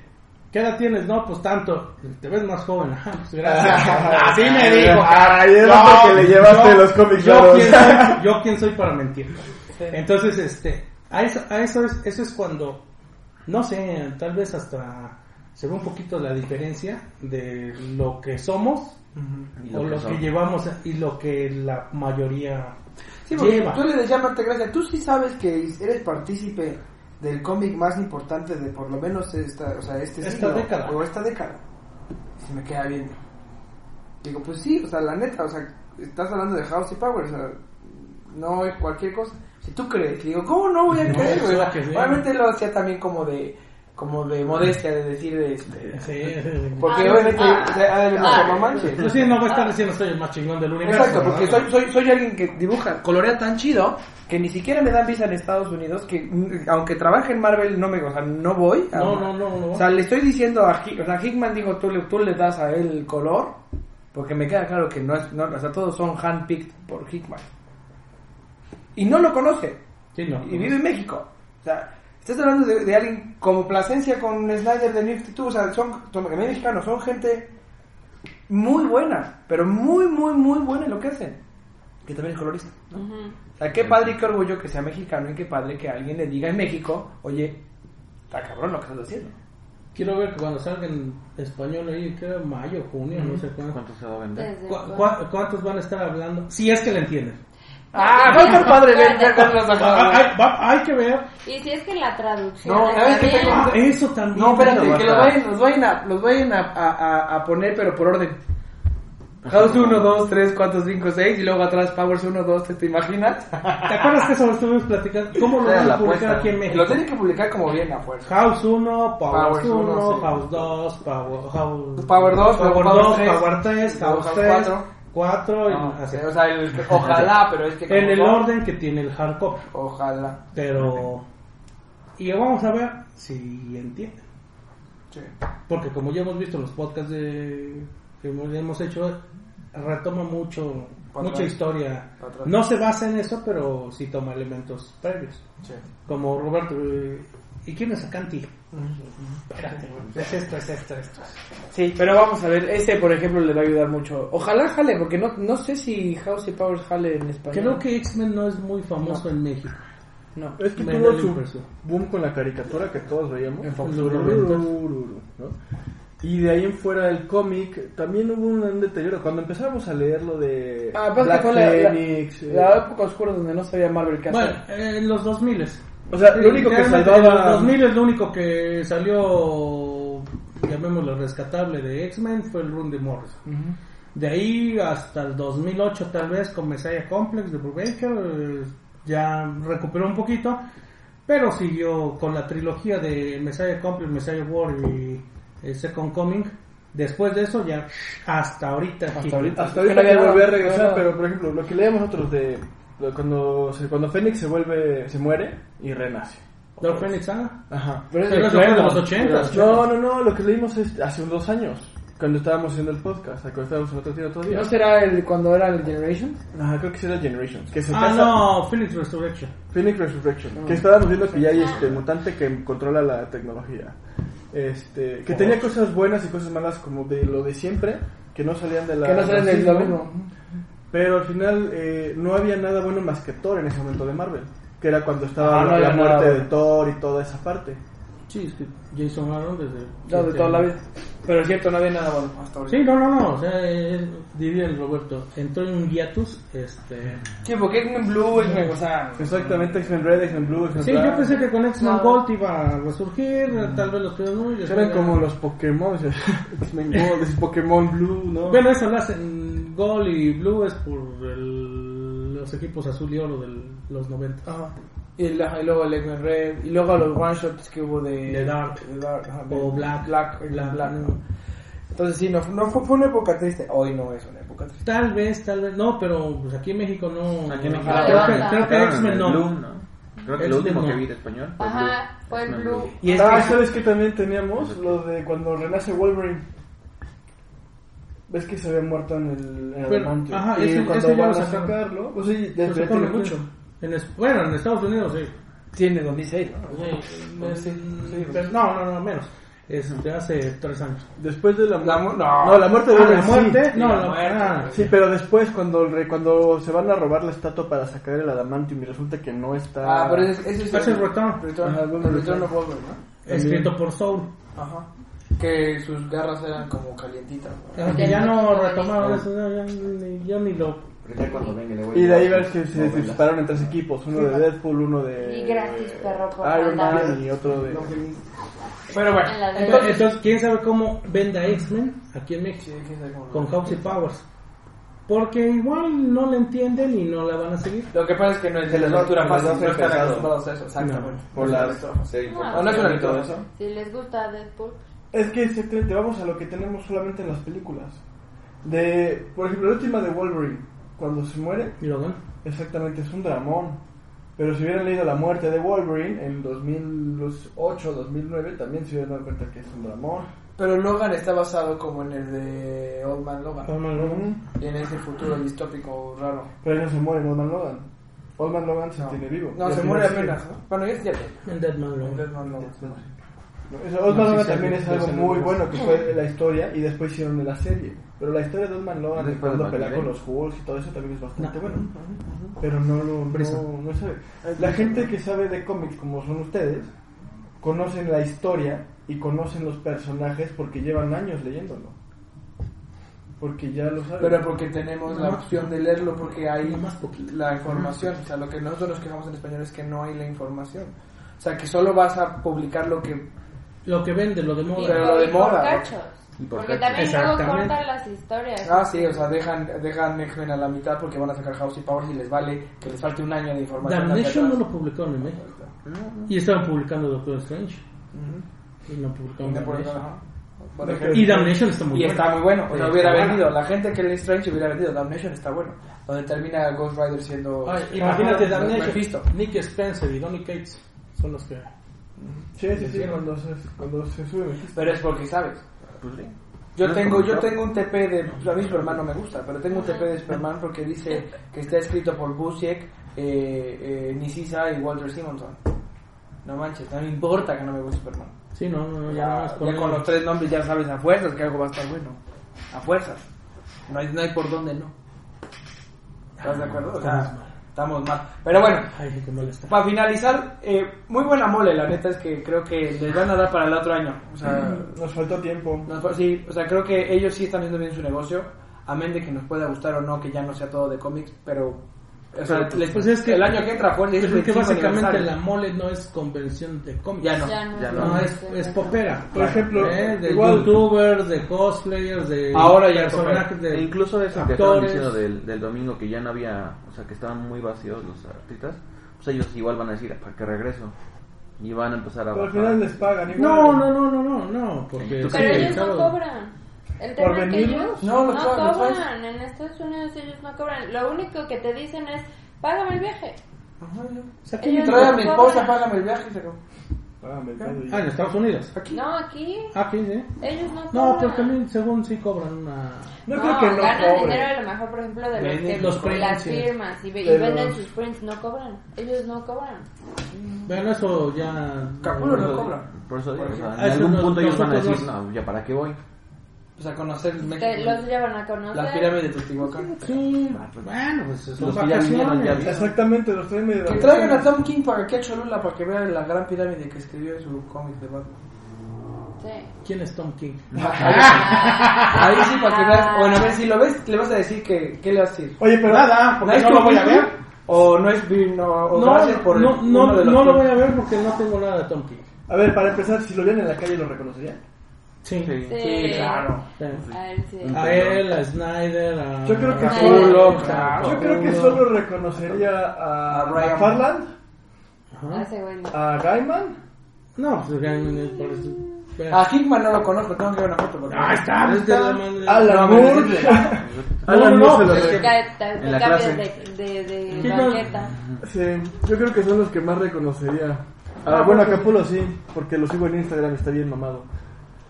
¿qué edad tienes? No, pues tanto, te ves más joven. Pues gracias. Así me dijo. Ay, es Yo- porque le llevaste yo- los cómics yo quién soy, yo quién soy para mentir. Entonces, este, a eso, a eso es, eso es cuando, no sé, tal vez hasta se ve un poquito la diferencia de lo que somos Y o lo que lo que son. llevamos y lo que la mayoría Sí, porque lleva. tú le decías Marte Gracia, tú sí sabes que eres partícipe del cómic más importante de por lo menos esta, o sea, este Esta siglo, década. o esta década. Se me queda viendo. Digo, pues sí, o sea, la neta, o sea, estás hablando de House y Power, o sea, no es cualquier cosa. Si tú crees, digo, ¿cómo no voy a No, creer? Obviamente lo hacía también como de como de modestia de decir de este Sí, sí, sí. porque Ah, obviamente ah, o sea, ah, ah. no manches. Pues sí, no va a estar diciendo soy el más chingón del universo. Exacto, porque ¿no? soy, soy, soy alguien que dibuja, colorea tan chido que ni siquiera me dan visa en Estados Unidos que mm, aunque trabaje en Marvel no me, o sea, no voy. a- No, no, no, no. O sea, le estoy diciendo a Hick- o sea, Hickman dijo, tú le, tú le das a él color, Porque me queda claro que no es, no, o sea, todos son handpicked por Hickman. Y no lo conoce. Sí, no. y vive en México. O sea, estás hablando de, de alguien como Plasencia con Snyder de New 52. O sea, son, son también mexicanos, son gente muy buena, pero muy, muy, muy buena en lo que hacen. Que también es colorista. ¿no? O sea, qué padre y qué orgullo que sea mexicano y qué padre que alguien le diga en México, oye, está cabrón lo que estás haciendo. Quiero ver que cuando salga en español ahí, que era mayo, junio, no sé cuándo. ¿Cuánto se va a vender? Desde ¿Cu- cuándo. cu- ¿Cuántos van a estar hablando? Si es que le entienden. Ah, va a estar padre ver ver Ah, Hay, que ver. Y si es que la traducción No, está ¿sabes qué tengo? Ah, eso también. No, espérate, que los vayan, los vayan, a, los vayan a, a, a- poner, pero por orden. House 1, 2, 3, 4, 5, 6 y luego atrás Powers 1, 2, 3, ¿te imaginas? ¿Te acuerdas que eso lo estuvimos platicando? ¿Cómo lo van a publicar apuesta. aquí en México? Lo tienen que publicar como bien a fuerza. House 1, Power Powers 1, uno, sí. House 2, Power, House, Power 2, Power luego 2, Power 3, Power 3, luego House House 3, 4. 4, No, así. o sea, el- ojalá, pero es que como en el orden que tiene el hardcore. Ojalá. Pero. Y vamos a ver si entienden. Sí. Porque como ya hemos visto en los podcasts de, que hemos- hecho, retoma mucho, mucha historia. No se basa en eso, pero sí toma elementos previos. Sí. Como Roberto, eh, ¿y quién es Acanti? Espérate, es esto, es esto, esto. Sí, pero vamos a ver, ese por ejemplo le va a ayudar mucho. Ojalá jale, porque no, no sé si House y Powers jale en español. Creo que X-Men no es muy famoso en México. No. Es que tuvo su impresión. boom con la caricatura que todos veíamos. En Fox. ¿no? Y de ahí en fuera el cómic también hubo un deterioro. Cuando empezamos a leer lo de Ah, pues Black fue la, la- Phoenix, eh, la época oscura donde no sabía Marvel qué hacer. Bueno, eh, en los 2000 o sea, lo único que salvaba En los 2000 lo único que salió, llamémoslo rescatable de X-Men fue el run de Morrison. De ahí hasta el 2008 tal vez con Messiah Complex de Brubaker eh, ya recuperó un poquito, pero siguió con la trilogía de Messiah Complex, Messiah War y eh, Second Coming. Después de eso ya hasta ahorita. Hasta ahorita. Hasta ahorita que volví a regresar, pero por ejemplo, lo que leemos nosotros de cuando se, cuando Fénix se vuelve, se muere y renace. Dark Phoenix Saga. Ajá. Pero es de los 80. No, no, no, lo que leímos es hace unos dos años, cuando estábamos haciendo el podcast, cuando estábamos en otro tiro todavía. ¿No será el cuando era el Generation? Ajá, creo que sí era Generations, que se Ah, casa- no, Phoenix Resurrection. Phoenix Resurrection, que estábamos viendo que ya hay este mutante que controla la tecnología. Este, que tenía cosas buenas y cosas malas como de lo de siempre, que no salían de la Que no salen del racismo, lo mismo. Pero al final eh, no había nada bueno más que Thor en ese momento de Marvel, que era cuando estaba Ah, no la, la nada muerte de. Thor y toda esa parte. Sí, es que Jason Aaron desde... No, de toda la vida. Pero es cierto, no había nada bueno hasta ahorita. Sí, no, no, no, o sea, eh, diría el Roberto, entró en un hiatus, este... Sí, porque X-Men Blue, X-Men, o sea... Exactamente, X-Men Red, X-Men Blue, X-Men Sí, Black. yo pensé que con X-Men No. Gold iba a resurgir, tal vez los primeros Eran como los Pokémon, X-Men Gold, es Pokémon Blue, ¿no? Bueno, eso lo hacen Gold y Blue es por el- los equipos azul y oro de los 90. Ajá. Y, la- y luego el X-Men Red, y luego los one shots que hubo de... De Dark. de Dark, ajá, O de- Black. Black, Black, Black. no. Entonces sí, no, no fue, fue una época triste. Hoy no es una época triste. Tal vez, tal vez, no, pero pues aquí en México no... Aquí no jala. creo que, creo que X-Men no. Blue, ¿no? Creo que lo último que vi de español Ajá, fue el Blue. Y es ah, que- ¿sabes qué también teníamos? Lo de cuando renace Wolverine. ¿Ves que se había muerto en el, en Pero, ajá, y ese- cuando ese ya van lo a sacarlo, pues sí, desde sacaron tiene mucho. En es- bueno, en Estados Unidos sí. Tiene 2006, ¿no? Sí, pero no, no, no, menos. Es de hace tres años. Después de la, La mu- mu- no. no, la muerte de Ah, la Wolverine, sí. muerte, no, la la muerte, ah, Sí, pero después cuando cuando se van a robar la estatua para sacar el adamantium y resulta que no está Ah, pero ese, ese es Es el el bueno, Return Return. of Wolverine, ¿no? escrito por Soul. Ajá. Que sus garras eran como calientitas. ¿no? Ah, que ya no retomaron eso, ya, ya ni- yo ni lo. Pero ya cuando venga le voy a y de ahí ves que se dispararon en tres equipos, uno de Deadpool, uno de Y gratis, perro, por Iron. Man y otro de Pero bueno, En la- entonces... Entonces, ¿quién sabe cómo venda X-Men aquí en México? Con House y Powers. Porque igual no le entienden y no la van a seguir. Lo que pasa es que no es de les la va- lectura fácil, no están acostumbrados a eso, exactamente. por las- No, por- No, no es una lectura todo eso. Si les gusta Deadpool, Es que exactamente vamos a lo que tenemos solamente en las películas. De, por ejemplo, la última de Wolverine, cuando se muere, Y lo exactamente es un dramón. Pero si hubieran leído La muerte de Wolverine en 2008, 2009, también se hubieran dado cuenta que es un dramón. Pero Logan está basado como en el de Old Man Logan. Old Man Logan. Y en ese futuro distópico raro. Pero ahí no se muere Old Man Logan. Old Man Logan se No, tiene vivo. no se muere apenas. ¿no? Bueno, ya es ya. En Dead Man Logan. Dead Man Logan. No, eso, Old No, Man Logan sí, también sí, es algo sí, muy sí. bueno que fue la historia y después hicieron de la serie. Pero la historia de Old Man Logan, de Después de cuando pelea con los Hulks y todo eso también es bastante No. bueno. Pero no lo no, no sabe. La gente que sabe de cómics como son ustedes, conocen la historia y conocen los personajes porque llevan años leyéndolo. Porque ya lo saben. Pero porque tenemos la opción de leerlo, porque hay No más poquito. la información. O sea, lo que nosotros nos quejamos en español es que no hay la información. O sea, que solo vas a publicar lo que... Lo que vende, lo de moda. Pero lo de moda, Porque también luego cortan las historias. Ah, sí, o sea, dejan, dejan X-Men a la mitad porque van a sacar House y Powers y les vale que les falte un año de información. Damnation no lo publicaron en México. Y estaban publicando Doctor Strange. Y no Y publicaron no por- Damnation. Por ejemplo. Y Damnation está muy y bueno. está muy bueno. O sea, Sí, hubiera vendido. bueno. La gente que lee Strange hubiera vendido. Damnation está bueno. Donde termina Ghost Rider siendo. Ay, imagínate Damnation. Mephisto. Nick Spencer y Donny Cates son los que. Sí, sí, sí, cuando se, cuando se sube. Pero es porque sabes. Pues sí. Yo tengo, yo tengo un TP de. A mí Superman no me gusta, pero tengo un TP de Superman porque dice que está escrito por Busiek, eh, eh, Nisisa y Walter Simonson. No manches, no me importa que no me guste Superman. Sí, no, no, ya, con los tres nombres ya sabes a fuerzas que algo va a estar bueno. A fuerzas. No hay, no hay por dónde no. ¿Estás de acuerdo? O sea, Estamos mal. Pero bueno, Ay, para finalizar, eh, muy buena mole, la neta es que creo que les van a dar para el otro año. O sea, Nos faltó tiempo. nos sí, o sea, creo que ellos sí están haciendo bien su negocio, amén de que nos pueda gustar o no, que ya no sea todo de cómics, pero o sea, Pero, les- pues es que- el año que entra pues, es Yo creo que 25 básicamente la mole no es convención de cómics. Ya no. Ya no, Ya No, no. es, es popera. Por ejemplo, ¿eh? de igual- youtubers, de cosplayers, de Ahora ya es personajes, E de incluso eso que estaban actores. diciendo del, del domingo que ya no había, o sea, que estaban muy vacíos los artistas, pues ellos igual van a decir, ¿para qué regreso? Y van a empezar a Pero al final les pagan igual. No, no, no, no, no, no, porque Pero ellos no cobran. El ¿Por tema que venirlos? ellos No, no, cobran. En Estados Unidos ellos no cobran. Lo único que te dicen es, págame el viaje. Ajá, ya. O sea, aquí Trae a no mi esposa, cobran. págame el viaje y se acabó. Págame el y- Ah, en Estados Unidos. Aquí. No, aquí Aquí, sí. ellos no cobran. No, pero también según sí cobran una... No, No, creo que no ganan dinero a lo mejor, por ejemplo, de los que los prints, las firmas y, ve- y Pero- venden sus prints, no cobran. Ellos no cobran. Bueno, eso ya... Capullo Por no eso- cobra. Por eso digo, o sea, Ah, en algún punto ellos van a decir, no, ya para qué voy. O sea, conocer Te México. los llevan a conocer. Las pirámides de Teotihuacán. Sí, bueno, pues son Los que ya vinieron, ya vacaciones. Exactamente, los traen medio. Que traigan a Tom King para aquí a Cholula para que vean la gran pirámide que escribió en su cómic de Batman. Sí. ¿Quién es Tom King? Ahí sí, para que veas. Bueno, a ver si lo ves, le vas a decir que. ¿Qué le vas a decir? Oye, pero Nada, porque no lo voy a ver. O no es bien, no, o gracias por no, uno no, de los no lo que- voy a ver porque no tengo nada de Tom King. A ver, para empezar, si lo vieran en la calle, ¿lo reconocerían? Sí. Sí. Sí, claro. Sí. A él sí. A él, a Snyder, a... Yo creo que a solo- claro. Yo creo que solo reconocería a, A Ryan. McFarland, A Gaiman. No, pues Gaiman es por eso. A Hickman no lo conozco, tengo que ver una foto. porque- Ah, está, es de la madre. Alan Moore. Alan No, no, Moore se lo cambias clase. de, de, de banqueta. Sí, yo creo que son los que más reconocería. Ah, Ah, bueno, a pues, Capulo sí, porque lo sigo en Instagram, está bien mamado.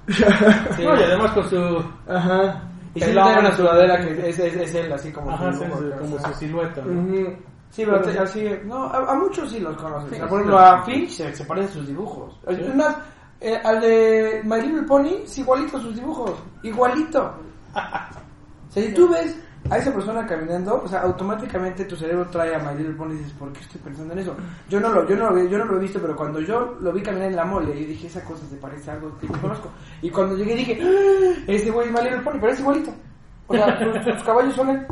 Sí. No, y además con su... Ajá. Y si tiene una sudadera que es, es, es él, así como. Ajá, su sí, sí, como su silueta. ¿no? Ujú. Sí, pero te- así. No, a, a muchos sí los. Sí, sí, por ejemplo, a Finch se, se parecen sus dibujos. Es más, eh, al de My Little Pony es igualito sus dibujos. Igualito. O sea, si tú ves a esa persona caminando, o sea, automáticamente tu cerebro trae a My Little Pony y dices, ¿por qué estoy pensando en eso? Yo no lo, yo no lo, vi- yo no lo he visto, pero cuando yo lo vi caminar en la mole, yo dije, esa cosa se parece a algo que yo conozco. Y cuando llegué dije, ¡Ah! ese güey es My Little Pony, pero es igualito. O sea, sus, sus caballos son él.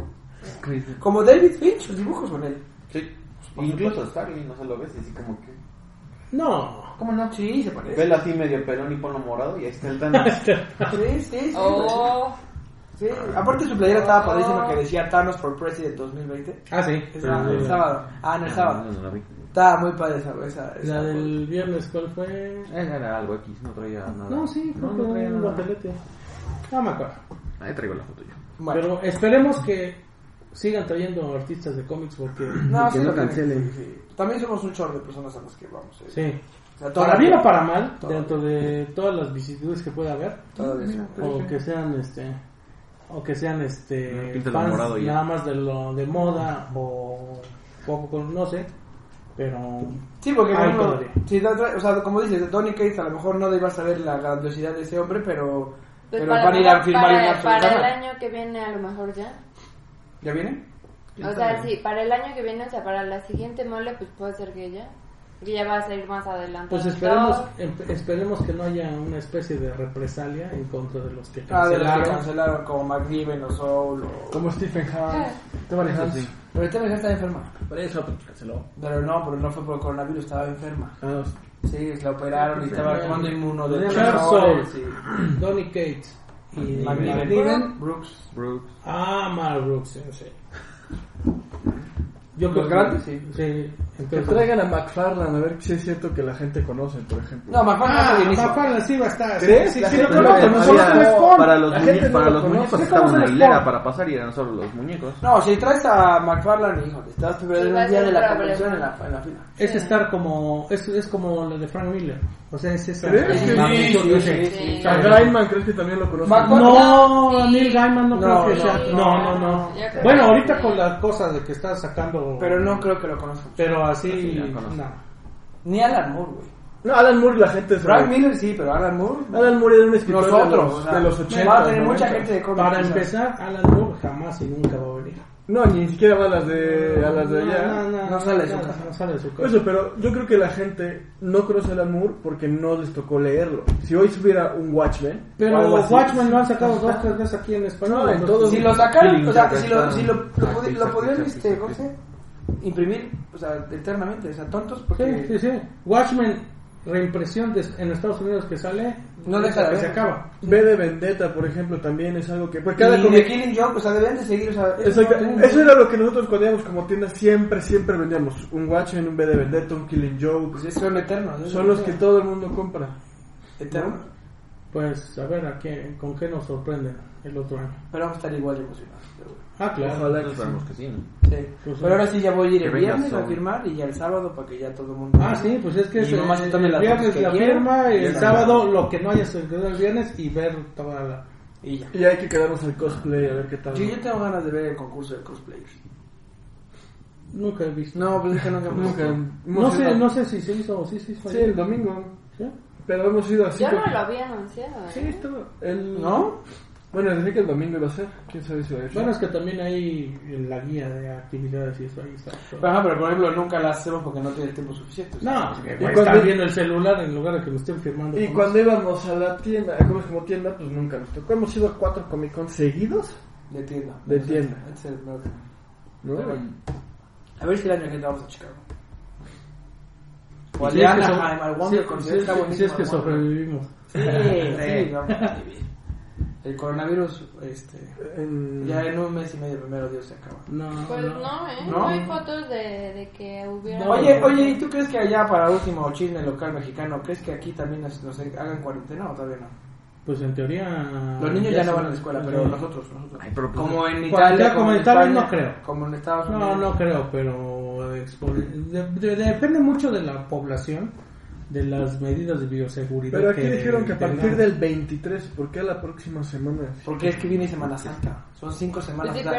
Como David Finch, sus dibujos son él. Sí. Incluso Starling, no se lo ves, y así como que... No. ¿Cómo no? Sí, se parece. Vela así medio pelón y ponlo morado y ahí está el Thanos. Sí, sí, sí. Oh, Sí, aparte su playera estaba padrísima que decía Thanos for President 2020. Ah, sí. Esa- Sí, el sábado. Ah, no, el sábado. No, no la vi. Estaba muy padre esa, esa, esa La del viernes, ¿cuál fue? Era algo X, no traía nada. No, sí, no, creo no que traía un nada. papelete. No me acuerdo. Ahí traigo la foto yo. Bueno, Pero esperemos que sigan trayendo artistas de cómics porque... no, que sí no cancelen. sí, sí. También somos un chorro de personas a las que vamos. eh. Sí. O sea, todo Para bien o para mal, dentro de todas las vicisitudes que pueda haber, bien. o que sean este o que sean este fans nada más de lo de moda o poco con no sé pero Sí, porque si da- o sea, como dices, Donny Cates a lo mejor no debas saber la grandiosidad de ese hombre, pero, Pues pero para, van a ir a firmar para, para el año que viene a lo mejor ya. ¿Ya viene? O sea, sí, para el año que viene, o sea, para la siguiente mole, pues puede ser que ya. Que ya va a salir más adelante. pues esperemos em- esperemos que no haya una especie de represalia en contra de los que Ah, de los que cancelaron cancelaron como McNiven o Soul o... Como Stephen Hunt. Tony Eso Hunt. sí. Pero esta mujer está enferma. Por eso pues, canceló. Pero no, pero no fue por coronavirus, estaba enferma. Ah, Sí, la operaron y estaba tomando inmuno Charles Soule, y... Donny Cates y McNiven, Brooks. Brooks. ah Mar Brooks sí, sí. yo Los creo grandes, que, sí. sí entonces traigan a McFarlane a ver si es cierto que la gente conoce, por ejemplo. No, McFarlane ah, el. McFarlane sí va a estar sí, ¿Crees? sí, sí, gente lo conozco, Spawn. para los, La muñe- gente no para lo los muñecos ¿Qué estaba una el hilera para pasar y eran solo los muñecos. No, si traes a McFarlane, hijo, estás Sí, perdiendo un día de la convención en la, en la fila. es estar como es, es como lo de Frank Miller o sea es esa ¿Crees sí? Sí, sí, sí. A Gaiman, ¿crees que también lo conoce? No, Sí. Neil Gaiman no, creo que no, sea. no. No, no, Bueno, ahorita sí. con las cosas de que está sacando. Pero no creo que lo conozcan. Pero así. No. Ni Alan Moore, güey. No, Alan Moore la gente se Frank Miller sí, pero Alan Moore... Alan Moore era un escritor Nosotros, de los, o sea, de los 80. va a tener mucha gente de cómics. Para empezar, Alan Moore jamás y nunca va a venir. No, ni siquiera va a las de, a las de allá. No, no, No sale de su casa. No sale de su casa. Eso, pero yo creo que la gente no conoce Alan Moore porque no les tocó leerlo. Si hoy subiera un Watchmen, o Pero algo así, Watchmen lo han sacado dos, tres veces aquí en español. No, en entonces- todos- Si lo Killing o sea, si lo, si lo, lo, pudi- sí, lo sí, podrían, sí, este, sí, ¿cómo sí. Imprimir, o sea, eternamente, o sea, tontos, Sí, porque... sí, sí. Watchmen, reimpresión de- en Estados Unidos que sale. No deja de que ver. se acaba. V de Vendetta, por ejemplo, también es algo que... Porque cada y de cómic- Killing Joke, o sea, deben de seguir, o sea... Eso, no eso era lo que nosotros cuando íbamos como tienda siempre, siempre vendíamos. Un Watchmen, un V de Vendetta, un Killing Joke. Pues es- son eternos. Son lo los que todo el mundo compra. Eternos. Pues a ver a qué, con qué nos sorprenden el otro año. Pero vamos a estar igual de emocionados. Ah, claro. Ojalá que sí. que sí, ¿no? Sí. Pues, Pero ahora sí ya voy a ir el viernes a firmar y ya el sábado para que ya todo el mundo... Ah, sí, pues es que Y es, nomás se eh, tome el las viernes la quiera. firma y Y el ya. sábado lo que no haya sucedido el viernes y ver toda la... Y ya. Y hay que quedarnos al cosplay a ver qué tal. Sí, yo tengo ganas de ver el concurso de cosplayers. Nunca he visto. No, pues es que nunca Nunca. No sé, no sé si se hizo o sí se hizo. Sí, ayer. el domingo. ¿Sí? Pero hemos ido así. Yo no lo había anunciado. ¿eh? Sí, estaba. El... ¿No? Bueno, desde que el domingo iba a ser. ¿Quién sabe si va a ir? Bueno, es que también hay en la guía de actividades y eso ahí está. Pero, ajá, pero por ejemplo nunca la hacemos porque no tiene el tiempo suficiente. No, Y que cuando- están viendo el celular en lugar de que me estén firmando. Y cuando eso. íbamos a la tienda, como es como tienda, pues nunca nos tocó. Hemos ido a cuatro Comic Con seguidos. De tienda. De tienda. A ver si el año que viene vamos a Chicago. O Y al si es que so- WonderCon. si sí, es que- sobrevivimos. Sí, sí, vamos a vivir. El coronavirus, este, En- ya en un mes y medio, primero Dios se acaba. No, Pues no. no, ¿eh? ¿No? No, hay fotos de, de que hubiera... No. Oye, oye, ¿y tú crees que allá para último chisme local mexicano, crees que aquí también nos, nos hagan cuarentena o todavía no? Pues en teoría. Los niños ya, no van a la escuela, pero sí. nosotros, nosotros. Ay, pero pues- como en Italia, como en España, no creo. Como en Estados Unidos. No, no creo, pero depende mucho de la población, de las medidas de bioseguridad. Pero aquí dijeron que a partir del 23, ¿por qué la próxima semana? Porque es que viene Semana Santa. Son cinco semanas. Pues sí,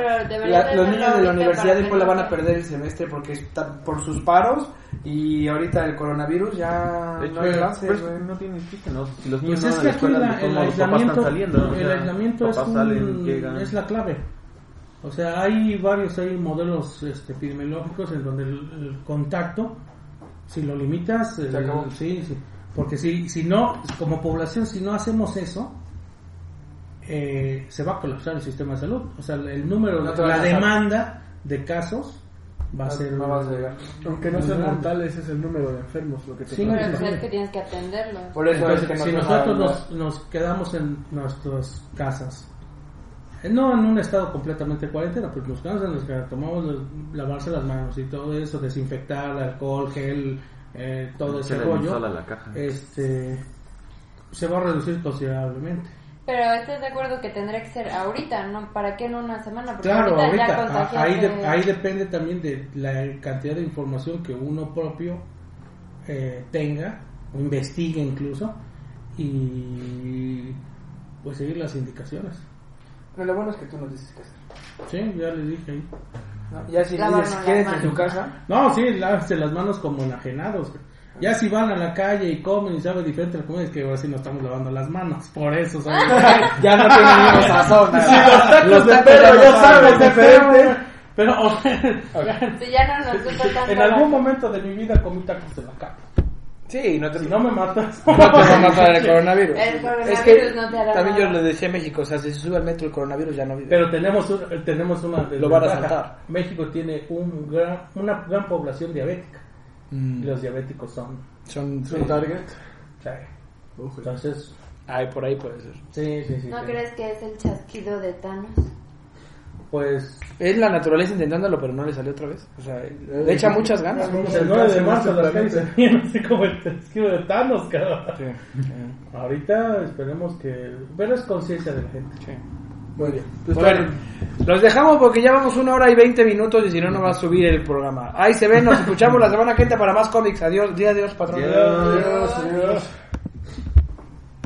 la- de los niños de la universidad para después que la no van a perder el semestre porque está por sus paros y ahorita el coronavirus ya De hecho, no hay clases, es güey. que no tiene chiste, ¿no? Si los niños Pues no es van a que la aquí escuela, la- de todos el modos, los papás aislamiento, están saliendo. el aislamiento es, papás un- salen, llegan. es la clave. O sea, hay varios hay modelos este, epidemiológicos en donde el, el contacto, si lo limitas, el- sí, sí. porque si, si no, como población, si no hacemos eso, eh, se va a colapsar el sistema de salud. O sea, el número, No la demanda de casos va a No- ser... no vas a llegar. Aunque no sean mortales, es el número de enfermos lo que te Sí, Pero pasa. es que tienes que atenderlos. Por eso Entonces, es que si nos nosotros nos, nos quedamos en nuestras casas, no en un estado completamente cuarentena, pues nos quedamos en los que tomamos los- lavarse las manos y todo eso, desinfectar, alcohol, gel, eh, todo ese rollo, la caja. este, se va a reducir considerablemente. Pero estás de acuerdo que tendría que ser ahorita, ¿no? ¿Para qué en una semana? Porque Claro, ahorita, a- contagiarse- ahí, de- ahí depende también de la cantidad de información que uno propio eh, tenga investigue incluso y pues seguir las indicaciones. Pero lo bueno es que tú nos dices qué hacer. Sí, ya les dije ahí. ¿no? Ya si Lavarnos dices, las en manos. tu casa. No, sí, lávense las manos como enajenados. güey. Ya si van a la calle y comen y sabe diferente la comida, es que ahora sí nos estamos lavando las manos. Por eso, ¿sabes? Ya no tienen el mismo sazón. los tacos Los de perro ya saben saben diferente. Pero o sea, Si ya no nos gusta tanto. en algún momento de mi vida comí tacos de la calle. Sí, no te, Si no me matas. no te va a matar el coronavirus. El coronavirus es que no te hará también nada. yo le decía a México, o sea, si se sube al metro el coronavirus ya no vive. Pero tenemos, un- tenemos una Lo van a saltar. México tiene un gran, una gran población diabética. Mm, Y los diabéticos son. son, target. sí. Entonces, Ay, por ahí puede ser. sí, sí, sí. ¿No sí. crees que es el chasquido de Thanos? Pues Es la naturaleza intentándolo, pero no le salió otra vez. O sea, le echa muchas ganas. El el 9 de marzo las calles se veían así como el esquivo de Thanos, cabrón. Sí, Ahorita esperemos que. Pero es conciencia de la gente. sí. Muy bien. Pues Bueno, los dejamos porque ya vamos una hora y veinte minutos y si no, no va a subir el programa. Ahí se ven, nos escuchamos la semana que entra para más cómics. Adiós, día adiós, patrón. Adiós. Adiós, adiós.